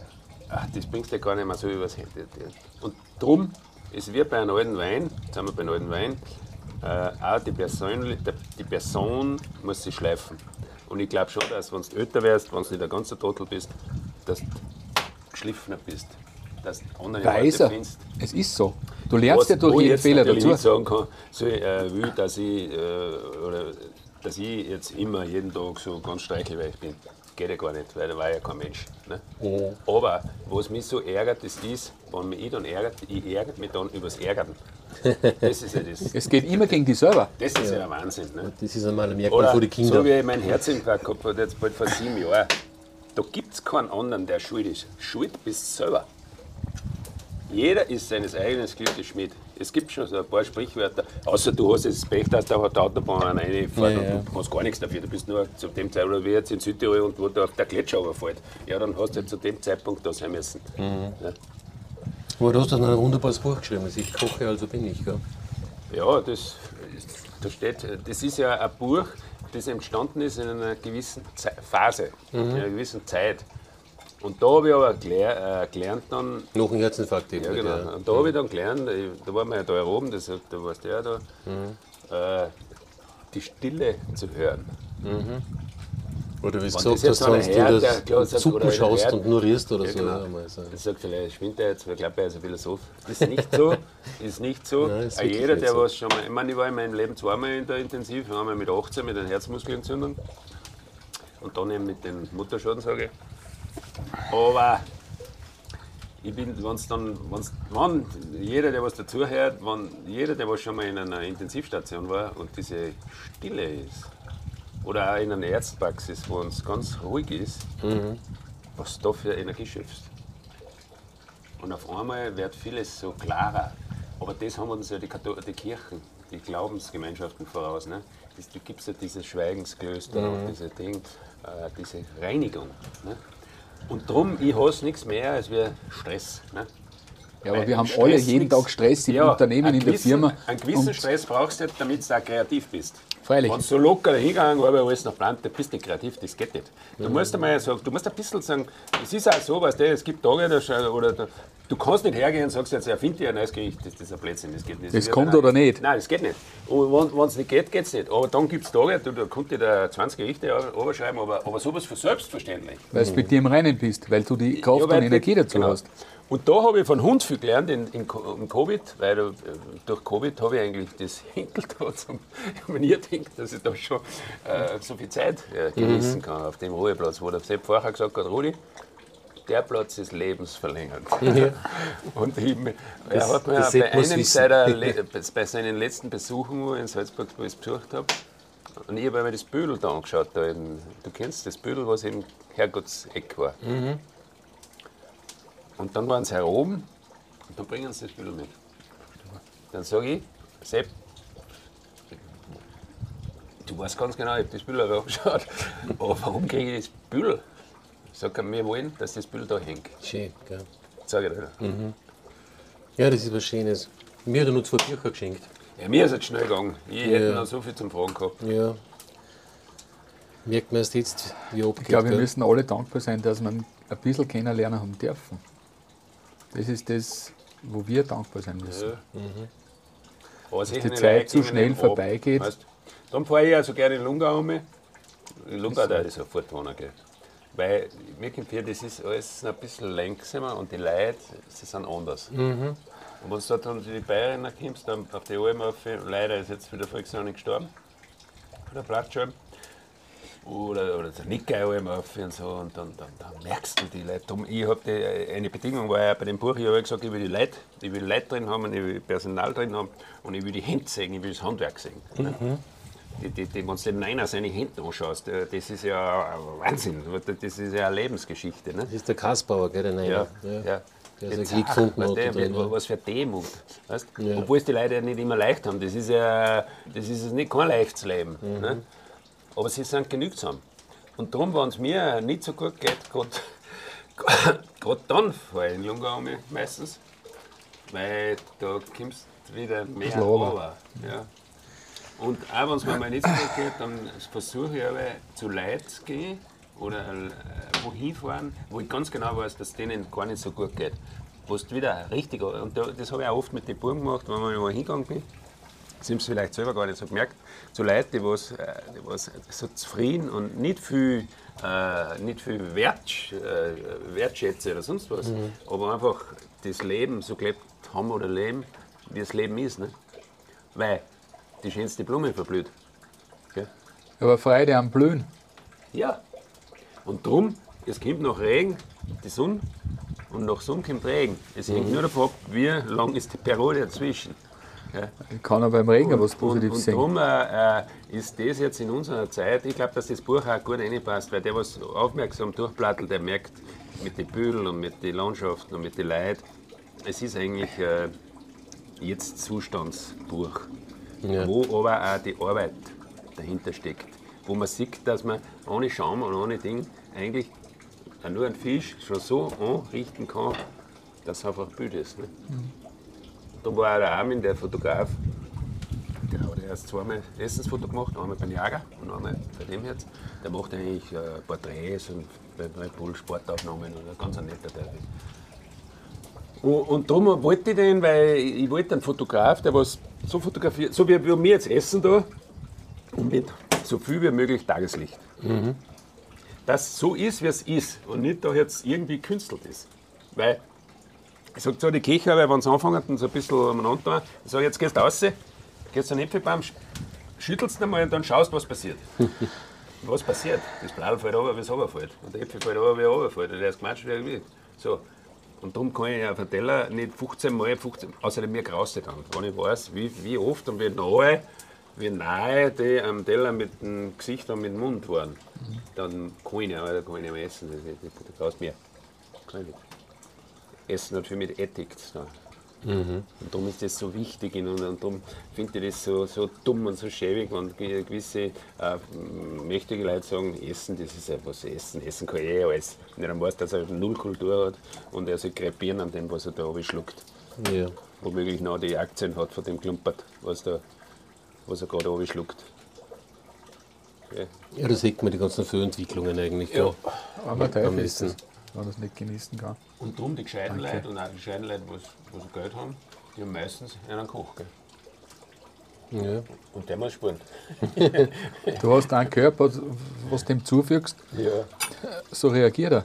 Ach, das bringst du gar nicht mehr so übers Handy. Und drum, es wird bei einem alten Wein, jetzt sind wir bei einem alten Wein, äh, auch die Person, die Person muss sich schleifen. Und ich glaube schon, dass wenn du älter wärst, wenn du nicht der ganze Trottel bist, dass du geschliffener bist. Dass du andere Weiser. Leute findest. Es ist so. Du lernst ja Was- durch wo ich jeden Fehler dazu. nicht sagen kann, so, äh, will, dass ich, äh, oder, dass ich jetzt immer jeden Tag so ganz streichelweich bin. Geht ja gar nicht, weil da war ja kein Mensch. Ne? Aber was mich so ärgert, das ist, wenn mich ich dann ärgert, ich ärgert mich dann übers Ärgern. Das ist ja das. Es geht immer gegen die selber. Das ist ja, der Wahnsinn. Ne? Das ist einmal ein Merkmal für die so Kinder. wie ich meinen Herzinfarkt gehabt habe, jetzt bald vor sieben Jahren. Da gibt es keinen anderen, der schuld ist. Schuld bist du selber. Jeder ist seines eigenen Glückes Schmied. Es gibt schon so ein paar Sprichwörter, außer du hast jetzt das Pech, dass da die Autobahn reinfährt Ja, ja. und du kannst gar nichts dafür. Du bist nur zu dem Zeitpunkt, wie jetzt in Südtirol und wo da der Gletscher runterfällt. Ja, dann hast du halt zu dem Zeitpunkt da sein müssen. Mhm. Ja. Aber du hast dann ein wunderbares Buch geschrieben. Also ich koche, also bin ich. Gell? Ja, das, da steht, das ist ja ein Buch, das entstanden ist in einer gewissen Ze Phase, in einer gewissen Zeit. Und da habe ich aber geler äh, gelernt dann, Nach dem Herzinfarkt ja genau, ja. und da habe ich dann gelernt, da waren wir ja da oben, das, da warst du ja da, äh, die Stille zu hören. Oder wie du gesagt das hast, sonst Herd, du das sagt, Suppen schaust Herd- und nur rierst oder Ja, so. genau. Ja. Ich sage vielleicht, spinnt er jetzt, weil ich glaube, er ist ein Philosoph. Das ist nicht so. ist nicht so. Nein, ist wirklich jeder, der so. was schon mal, ich meine, ich war in meinem Leben zweimal in der Intensiv, einmal mit 18 mit einer Herzmuskelentzündung und dann eben mit dem Mutterschaden, sage ich. Aber ich bin, wenn's dann, wenn's, wenn jeder, der was dazuhört, wenn jeder, der was schon mal in einer Intensivstation war und diese Stille ist, oder auch in einer Ärztepraxis, wo uns ganz ruhig ist, was du da für Energie schöpfst. Und auf einmal wird vieles so klarer. Aber das haben uns ja die, Kathol die Kirchen, die Glaubensgemeinschaften voraus. Ne? Das, du gibst ja dieses Schweigensklöster, auch diese Ding, äh, diese Reinigung. Ne? Und darum, ich hasse nichts mehr als wir Stress. Ne? Ja, aber Weil wir haben Stress alle jeden nix- Tag Stress im Ja, Unternehmen, in der gewissen- Firma. Einen gewissen Stress brauchst du, damit du auch kreativ bist. Freilich. Wenn du so locker hingegangen aber alles nach Plan, dann bist du nicht kreativ, das geht nicht. Du Mhm. musst einmal sagen, du musst ein bisschen sagen, es ist auch so, weißt du, es gibt Tage, da, oder da, du kannst nicht hergehen und sagst jetzt, erfind dir ein neues Gericht. Das, das ist ein Blödsinn, das geht nicht. Das wird kommt oder nicht? Nein, das geht nicht. Und wenn es nicht geht, geht es nicht. Aber dann gibt es Tage, du, da konnte ich da 20 Gerichte überschreiben, aber, aber sowas für selbstverständlich. Weil du mit dir im Reinen bist, weil du die Kraft Ja, und Energie dazu genau. hast. Und da habe ich von Hund viel gelernt in, in, in Covid, weil äh, durch Covid habe ich eigentlich das Henkel da zum, gedacht, dass ich da schon äh, so viel Zeit äh, genießen kann auf dem Ruheplatz, wo der Sepp vorher gesagt hat, Rudi, der Platz ist lebensverlängernd. Und ich, er hat mir bei einem seiner, bei seinen letzten Besuchen, wo ich in Salzburg wo ich es besucht habe, und ich habe mir das Bödel da angeschaut. Da in, du kennst das Bödel, was im Herrgottseck war. Und dann waren sie heroben und dann bringen sie das Büdel mit. Dann sage ich, Sepp, du weißt ganz genau, ich habe das Büdel angeschaut, aber warum kriege ich das Büdel? Sag er, wir wollen, dass das Büdel da hängt. Schön, gell? Sag ich dir. Ja, das ist was Schönes. Mir hat er nur zwei Bücher geschenkt. Ja, mir ist es schnell gegangen. Ich hätte Ja. noch so viel zum Fragen gehabt. Ja. Merkt man erst jetzt, wie abgeht. Ich glaube, wir gell? müssen alle dankbar sein, dass wir ein bisschen kennenlernen haben dürfen. Das ist das, wo wir dankbar sein müssen. Aber die Zeit so schnell vorbeigeht. Weißt, dann fahre ich also gerne in Lungau um. In Lungau da ich sofort wohnen gehen. Weil mir hier, das ist alles ein bisschen langsamer und die Leute, sie sind anders. Und wenn du dort unter die Bayerinnen kommst, dann auf die Alm rauf, leider ist jetzt wieder Volkswagen gestorben, der Plattschalm. Oder, oder der Nicker Alm rauf und so, und dann, dann, dann merkst du die Leute. Ich habe die, eine Bedingung war ja bei dem Buch, ich habe gesagt, ich will die Leute, ich will Leute drin haben, ich will Personal drin haben und ich will die Hände sehen, ich will das Handwerk sehen. Die, die, die, wenn du den Neiner seine Hände anschaust, äh, das ist ja ein Wahnsinn. Das ist ja eine Lebensgeschichte. Ne? Das ist der Kasbauer, gell, der Neue. Ja, ja. Der Der so Zach, Glück gefunden weißt da drin, ja. was für Demut. Weißt? Ja. Obwohl es die Leute ja nicht immer leicht haben. Das ist ja das ist ja nicht kein leichtes Leben. Mhm. Ne? Aber sie sind genügsam. Und darum, wenn es mir nicht so gut geht, gerade dann fahre ich in Lungau um, meistens. Weil da kommst du wieder mehr runter. Ja. Und auch wenn es mir mal nicht so gut geht, dann versuche ich aber zu Leuten zu gehen oder äh, wohin fahren, wo ich ganz genau weiß, dass es denen gar nicht so gut geht. Du wieder richtig, und da, das habe ich auch oft mit den Buben gemacht, wenn ich mal hingegangen bin, sie haben es vielleicht selber gar nicht so gemerkt, zu Leuten, die, was, äh, die was so zufrieden und nicht viel, äh, nicht viel Wert, äh, wertschätzen oder sonst was, aber einfach das Leben so gelebt haben oder leben, wie das Leben ist. Ne? Weil die schönste Blume verblüht. Gell? Aber Freude am Blühen. Ja. Und drum, es kommt nach Regen die Sonne und nach Sonne kommt Regen. Es hängt nur davon ab, wie lang ist die Periode dazwischen. Ja. Ich kann auch beim Regen was Und, Positives und sehen. darum äh, äh, ist das jetzt in unserer Zeit, ich glaube, dass das Buch auch gut reinpasst, weil der, was aufmerksam durchplattelt, der merkt mit den Büdeln und mit den Landschaften und mit den Leuten, es ist eigentlich äh, jetzt Zustandsbuch, Ja. wo aber auch die Arbeit dahinter steckt. Wo man sieht, dass man ohne Schaum und ohne Ding eigentlich nur einen Fisch schon so anrichten kann, dass es einfach Bild ist. Ne? Da war auch der Armin, der Fotograf, der hat erst zweimal Essensfoto gemacht, einmal beim Jager und einmal bei dem jetzt. Der macht eigentlich äh, Porträts und bei Red Bull Sportaufnahmen und ein ganz ein netter Teil. Und, und darum wollte ich den, weil ich, ich wollte einen Fotograf, der was so fotografiert, so wie, wir jetzt essen da, und mit so viel wie möglich Tageslicht. Dass so ist, wie es ist und nicht da jetzt irgendwie künstelt ist. Weil ich sage zu den Kirche, weil wenn sie anfangen und so ein bisschen umeinander ich sage, jetzt gehst du raus, gehst zu einem Äpfelbaum, sch- schüttelst ihn einmal und dann schaust, was passiert. was passiert? Das Blatt fällt runter, wie es runterfällt. Und der Äpfel fällt runter, wie er runterfällt. Und der ist gematscht, wie er will. So. Und darum kann ich auf den Teller nicht 15 Mal, 15, außerdem mir graust dann. Wenn ich weiß, wie, wie oft und wie nahe, wie nahe die am Teller mit dem Gesicht und mit dem Mund waren, dann kann ich nicht, da kann ich nicht mehr essen. Das, das, das graust mir. Kann ich nicht. Essen viel mit Ethik zu tun. Und darum ist das so wichtig uns und darum finde ich das so, so dumm und so schäbig, wenn ge- gewisse äh, mächtige Leute sagen, Essen, das ist etwas Essen, Essen kann eh alles. Und dann weiß, dass er null Kultur hat und er sich krepieren an dem, was er da oben schluckt. Ja. Womöglich noch die Aktien hat von dem Klumpert, was, da, was er gerade oben schluckt. Ja. ja, da sieht man die ganzen Fehlentwicklungen eigentlich. gell? Aber Am ist Essen. Wenn er es nicht genießen kann. Und darum die gescheiten Danke. Leute und auch die gescheiten Leute, die so Geld haben, die haben meistens einen Koch. Gell? Ja. Und der muss sparen. Du hast einen Körper, was dem zufügst, Ja. so reagiert er.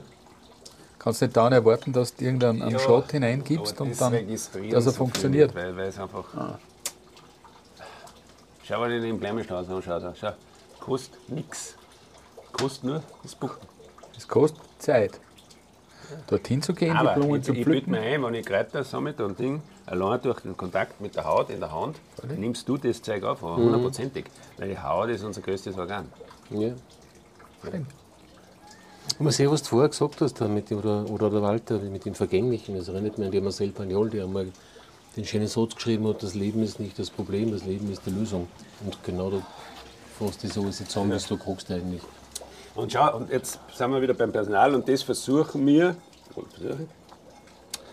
Kannst nicht dann erwarten, dass du irgendeinen einen Shot hineingibst und dann, dass er funktioniert. Weil, weil es einfach. Schau mal den Bleimestraße an, schau da. Schau. Kostet nichts. Kostet nur das Buchen. Es kostet Zeit. Dorthin zu gehen, die Aber Blumen ich, zu ich bitte pflücken. mir ein, wenn ich Kräuter sammle und Ding, allein durch den Kontakt mit der Haut in der Hand, nimmst du das Zeug auf, aber hundertprozentig. Weil die Haut ist unser größtes Organ. Ja. Und man sieht, was du vorher gesagt hast, mit dem, oder, oder der Walter mit dem Vergänglichen. Das erinnert mich an die Marcel Pagnol, der einmal den schönen Satz geschrieben hat: Das Leben ist nicht das Problem, das Leben ist die Lösung. Und genau da fasst das alles zusammen, was du kriegst eigentlich. Und schau, und jetzt sind wir wieder beim Personal und das versuchen wir,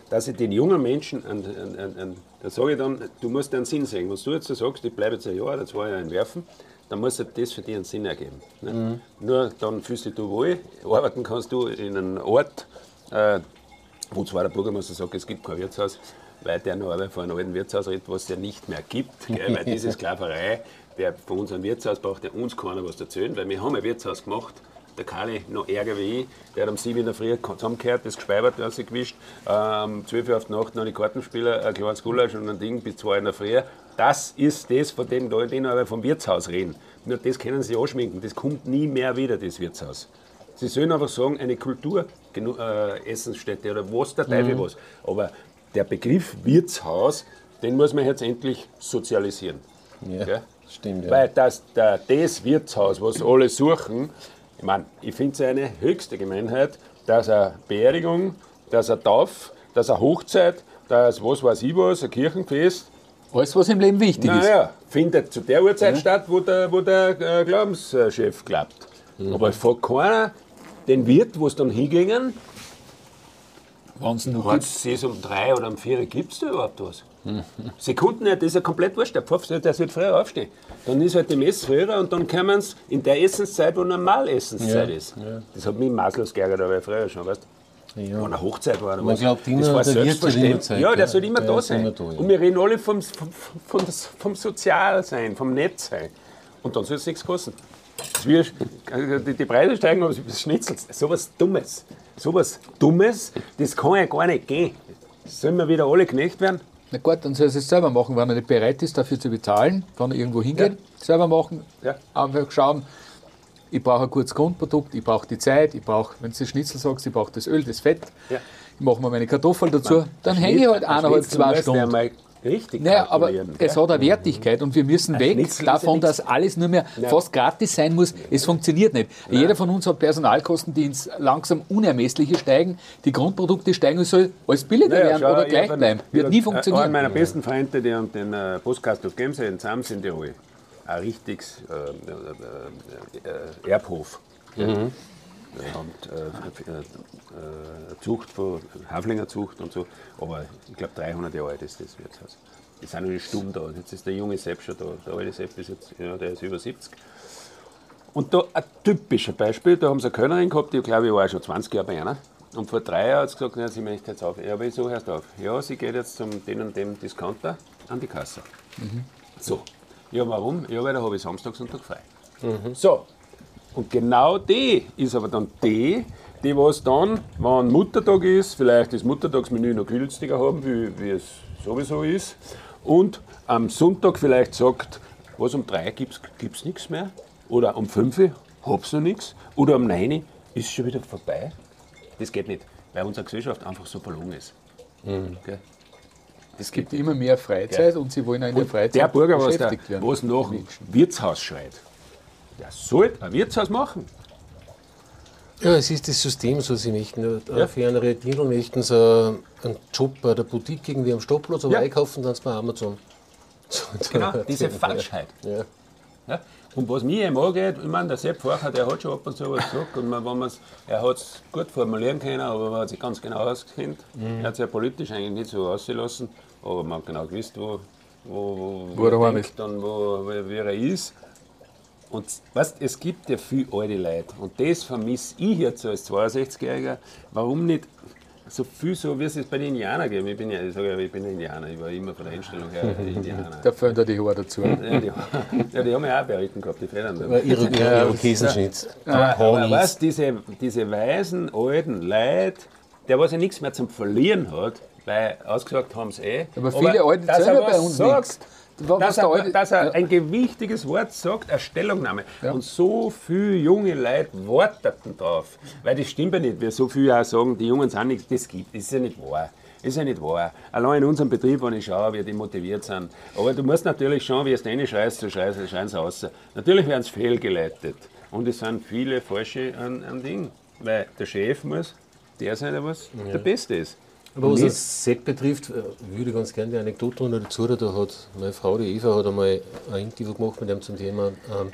dass ich den jungen Menschen, an, an, an, an, da sage ich dann, du musst einen Sinn sehen. Wenn du jetzt so sagst, ich bleibe jetzt ein Jahr oder zwei Jahre entwerfen, dann muss das für dich einen Sinn ergeben. Ne? Nur dann fühlst dich du wohl, arbeiten kannst du in einem Ort, äh, wo zwar der Bürgermeister sagt, es gibt kein Wirtshaus, weil der noch einmal von einem alten Wirtshaus redet, was es ja nicht mehr gibt. Gell? Weil diese Sklaverei, der von unserem Wirtshaus braucht ja uns keiner was erzählen, weil wir haben ein Wirtshaus gemacht, der Kali noch ärger wie ich, der hat um 7 in der Früh zusammengehört, das gespeibert, das gewischt, ähm, um 12 Uhr auf die Nacht noch die Kartenspieler, ein kleines Gulasch und ein Ding bis 2 in der Früh. Das ist das, von dem da noch einmal vom Wirtshaus reden. Nur das können sie anschminken, das kommt nie mehr wieder, das Wirtshaus. Sie sollen einfach sagen, eine Kultur, genu- äh, Essensstätte oder was der Teufel was. Aber der Begriff Wirtshaus, den muss man jetzt endlich sozialisieren. Ja, stimmt. Ja. Weil das, das Wirtshaus, was alle suchen, ich meine, ich finde es eine höchste Gemeinheit, dass eine Beerdigung, dass ein Tauf, dass eine Hochzeit, dass was weiß ich was, ein Kirchenfest, Alles, was im Leben wichtig ist. naja, findet zu der Uhrzeit statt, wo der, wo der äh, Glaubenschef glaubt. Aber es fragt keiner den Wirt, wo es dann hingingen, Wenn es noch gibt. sie es um drei oder um vier, gibt es da überhaupt was? Sekunden, das ist ja komplett wurscht. Der Pfaff soll, der soll früher aufstehen. Dann ist halt die Mess früher und dann kommen sie in der Essenszeit, wo normal Essenszeit Ja, ist. ja. Das hat mich maßlos geärgert, aber früher schon, weißt du? Ja. Wenn eine Hochzeit war oder Man was. glaubt das war immer selbstverständlich. Zeit, ja, der ja. soll immer Der da sein. immer da. Und wir reden alle vom, vom, vom, vom Sozialsein, vom Nettsein. Und dann soll es nichts kosten. Wie, die, die Preise steigen, aber das Schnitzel, sowas Dummes. Sowas Dummes, das kann ja gar nicht gehen. Sollen wir wieder alle Knecht werden? Na gut, dann soll er es selber machen. Wenn er nicht bereit ist, dafür zu bezahlen, kann er irgendwo hingehen, selber machen. Ja. Einfach schauen, ich brauche ein gutes Grundprodukt, ich brauche die Zeit, ich brauche, wenn du das Schnitzel sagst, ich brauche das Öl, das Fett, Ja. ich mache mir meine Kartoffeln dazu, dann hänge ich halt eineinhalb, zwei Stunden. Richtig Naja, aber kalkulieren, es gell? hat eine Wertigkeit und wir müssen weg davon, dass alles nur mehr fast gratis sein muss. Es funktioniert nicht. Jeder von uns hat Personalkosten, die ins langsam Unermessliche steigen. Die Grundprodukte steigen, es soll alles billiger Naja, werden schau, oder ich gleich bleiben. Wird nie Einer funktionieren. meiner besten Freunde, die haben den äh, Postkast auf Gemse in Sam sind die alle. Ein richtiges äh, äh, äh, Erbhof. Wir haben äh, äh, äh, Zucht von Haflinger Zucht und so, aber ich glaube 300 Jahre alt ist das Wirtshaus. Die sind noch stumm da. Jetzt ist der junge Sepp schon da. Der alte Sepp ist jetzt, ja, der ist über 70. Und da ein typisches Beispiel, da haben sie eine Kölnerin gehabt, die glaube ich war schon 20 Jahre bei einer. Und vor drei Jahren hat sie gesagt, ja, sie möchte jetzt auf. Ja, wieso hörst du auf? Ja, sie geht jetzt zum den und dem Discounter an die Kasse. So. Ja, warum? Ja, weil da habe ich Samstag, Sonntag frei. So. Und genau die ist aber dann die, die was dann, wenn Muttertag ist, vielleicht das Muttertagsmenü noch günstiger haben, wie, wie es sowieso ist. Und am Sonntag vielleicht sagt, was um drei gibt es nichts mehr. Oder um fünf hab's noch nichts. Oder um neun ist schon wieder vorbei. Das geht nicht, weil unsere Gesellschaft einfach so verlogen ist. Gell? Das Es gibt immer mehr Freizeit und sie wollen auch in der Freizeit der Bürger, was, der, was nach dem Wirtshaus schreit, der soll ein Wirtshaus machen. Ja, es ist das System, so sie möchten. Ja. Für eine Regierung möchten sie äh, einen Job bei der Boutique irgendwie am Stoppplatz, aber Ja. einkaufen dann bei Amazon. Genau, diese Falschheit. Ja. Ja? Und was mir eben angeht, ich meine, der Sepp Facher, der hat schon ab und zu was gesagt und man, wenn man's, er hat es gut formulieren können, aber man hat sich ganz genau auskennt. Er hat sich ja politisch eigentlich nicht so ausgelassen, aber man hat genau gewusst, wo, wo, wo, Wo er denkt und wo, wie wie er ist. Und weißt, es gibt ja viele alte Leute und das vermisse ich jetzt als 62-Jähriger. Warum nicht so viel so, wie es jetzt bei den Indianern gibt? Ich bin ja, ich sage ja, ich bin Indianer, ich war immer von der Einstellung her Indianer. Da fehlen da die Haare dazu. Ja, die, ja, die haben ja auch behalten gehabt, die Federn. Ihre, ihre Irokesenschnitt. Aber, aber weißt, diese, diese weisen, alten Leute, der was ja nichts mehr zum Verlieren hat, weil ausgesagt haben sie eh. Aber viele Alte dass zählen er bei uns sagt, nichts. Dass er, dass er Ja. ein gewichtiges Wort sagt, eine Stellungnahme. Ja. Und so viele junge Leute warteten drauf. Weil das stimmt ja nicht, wir so viel auch sagen, die Jungen sind nichts, das gibt. Das ist ja nicht wahr. Ist ja nicht wahr. Allein in unserem Betrieb, wenn ich schaue, wie die motiviert sind. Aber du musst natürlich schauen, wie es deine schreist, so schreist, so schreien sie raus. Natürlich werden sie fehlgeleitet. Und es sind viele falsche an, an Ding. Weil der Chef muss der sein, der was der Beste ist. Aber was das Set betrifft, äh, würde ich ganz gerne die Anekdote noch dazu. Da hat meine Frau, die Eva, hat einmal ein Interview gemacht mit ihm zum Thema ähm,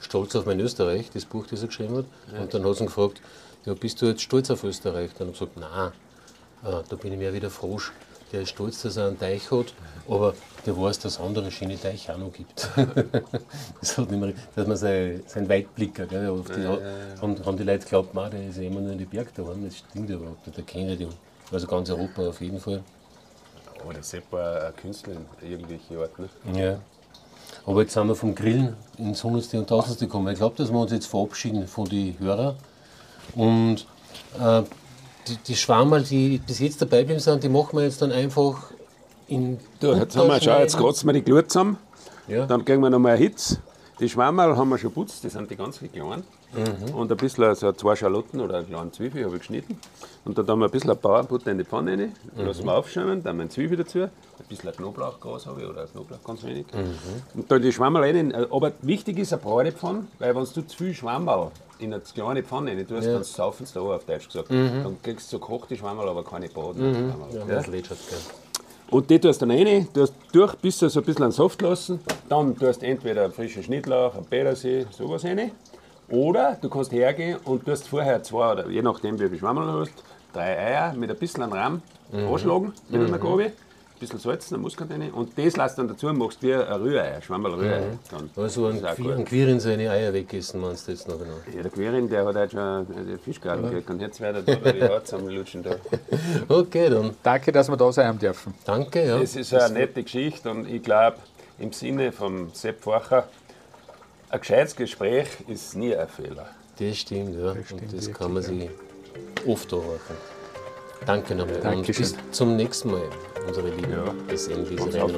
Stolz auf mein Österreich, das Buch, das er geschrieben hat. Und dann hat sie ihn gefragt, ja, bist du jetzt stolz auf Österreich? Dann habe ich gesagt, nein, äh, da bin ich mehr wieder frosch. Der ist stolz, dass er einen Teich hat, aber der weiß, dass es andere schöne Teiche auch noch gibt. das hat nicht mehr, dass man sein, sein Weitblicker, gell, die, Haben, haben die Leute geglaubt, man, der ist ja immer nur in die Berge da. Das stimmt ja überhaupt nicht. Der kennt die, also ganz Europa auf jeden Fall. Aber der Sepp war ein Künstler in irgendwelche Art. Ne? Ja. Aber jetzt sind wir vom Grillen ins Hundertste und Tausendste gekommen. Ich glaube, dass wir uns jetzt verabschieden von den Hörern. Und äh, die, die Schwammerl, die bis jetzt dabei geblieben sind, die machen wir jetzt dann einfach in. Du, jetzt haben wir, schau, jetzt kratzen wir die Glut zusammen. Ja. Dann gehen wir nochmal ein Hitz. Die Schwammerl haben wir schon putzt, die sind die ganz klein. Und ein bisschen so zwei Schalotten oder eine kleine Zwiebel habe ich geschnitten. Und dann tun wir ein bisschen Bauernbutter in die Pfanne rein, lassen wir aufschäumen, dann eine Zwiebel dazu, ein bisschen Knoblauchgras habe ich oder Knoblauch ganz wenig. Und dann die Schwammerl rein. Aber wichtig ist eine breite Pfanne, weil wenn du zu viel Schwammerl in eine kleine Pfanne rein tust, dann saufen sie da auf Deutsch gesagt. Dann kriegst du so gekochte Schwammerl, aber keine Baden. Ja, Ja. das lätschert, gell. Und die tust du dann rein, tust durch, bis sie so ein bisschen an Saft lassen. Dann tust du entweder einen frischen Schnittlauch, einen Petersil, sowas rein. Oder du kannst hergehen und tust vorher zwei, oder je nachdem wie viel Schwammerl du hast, drei Eier mit ein bisschen Rahm anschlagen, mit einer Gabel. Ein bisschen Salz, eine rein. Und das lässt dann dazu und machst wie ein Rührei, ein Schwammerl Rührei. Dann Also ein, ist auch Qui- gut. ein Quirin seine Eier wegessen, meinst du jetzt noch genau? Ja, der Quirin, der hat halt schon einen Fischgarten gekriegt und jetzt wird er da die Haut zusammenlutschen. Da. Okay, dann Danke, dass wir da sein haben dürfen. danke. Ja. Das ist eine nette Geschichte und ich glaube, im Sinne von Sepp Facher, ein gescheites Gespräch ist nie ein Fehler. Das stimmt, ja. und das kann man sich oft anhören. Danke nochmal. Und Dankeschön. bis zum nächsten Mal, unsere Lieben. Ja. Bis in diese. Jahr.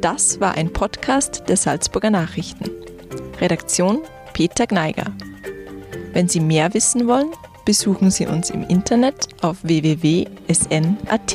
Das war ein Podcast der Salzburger Nachrichten. Redaktion Peter Gneiger. Wenn Sie mehr wissen wollen, besuchen Sie uns im Internet auf www.sn.at.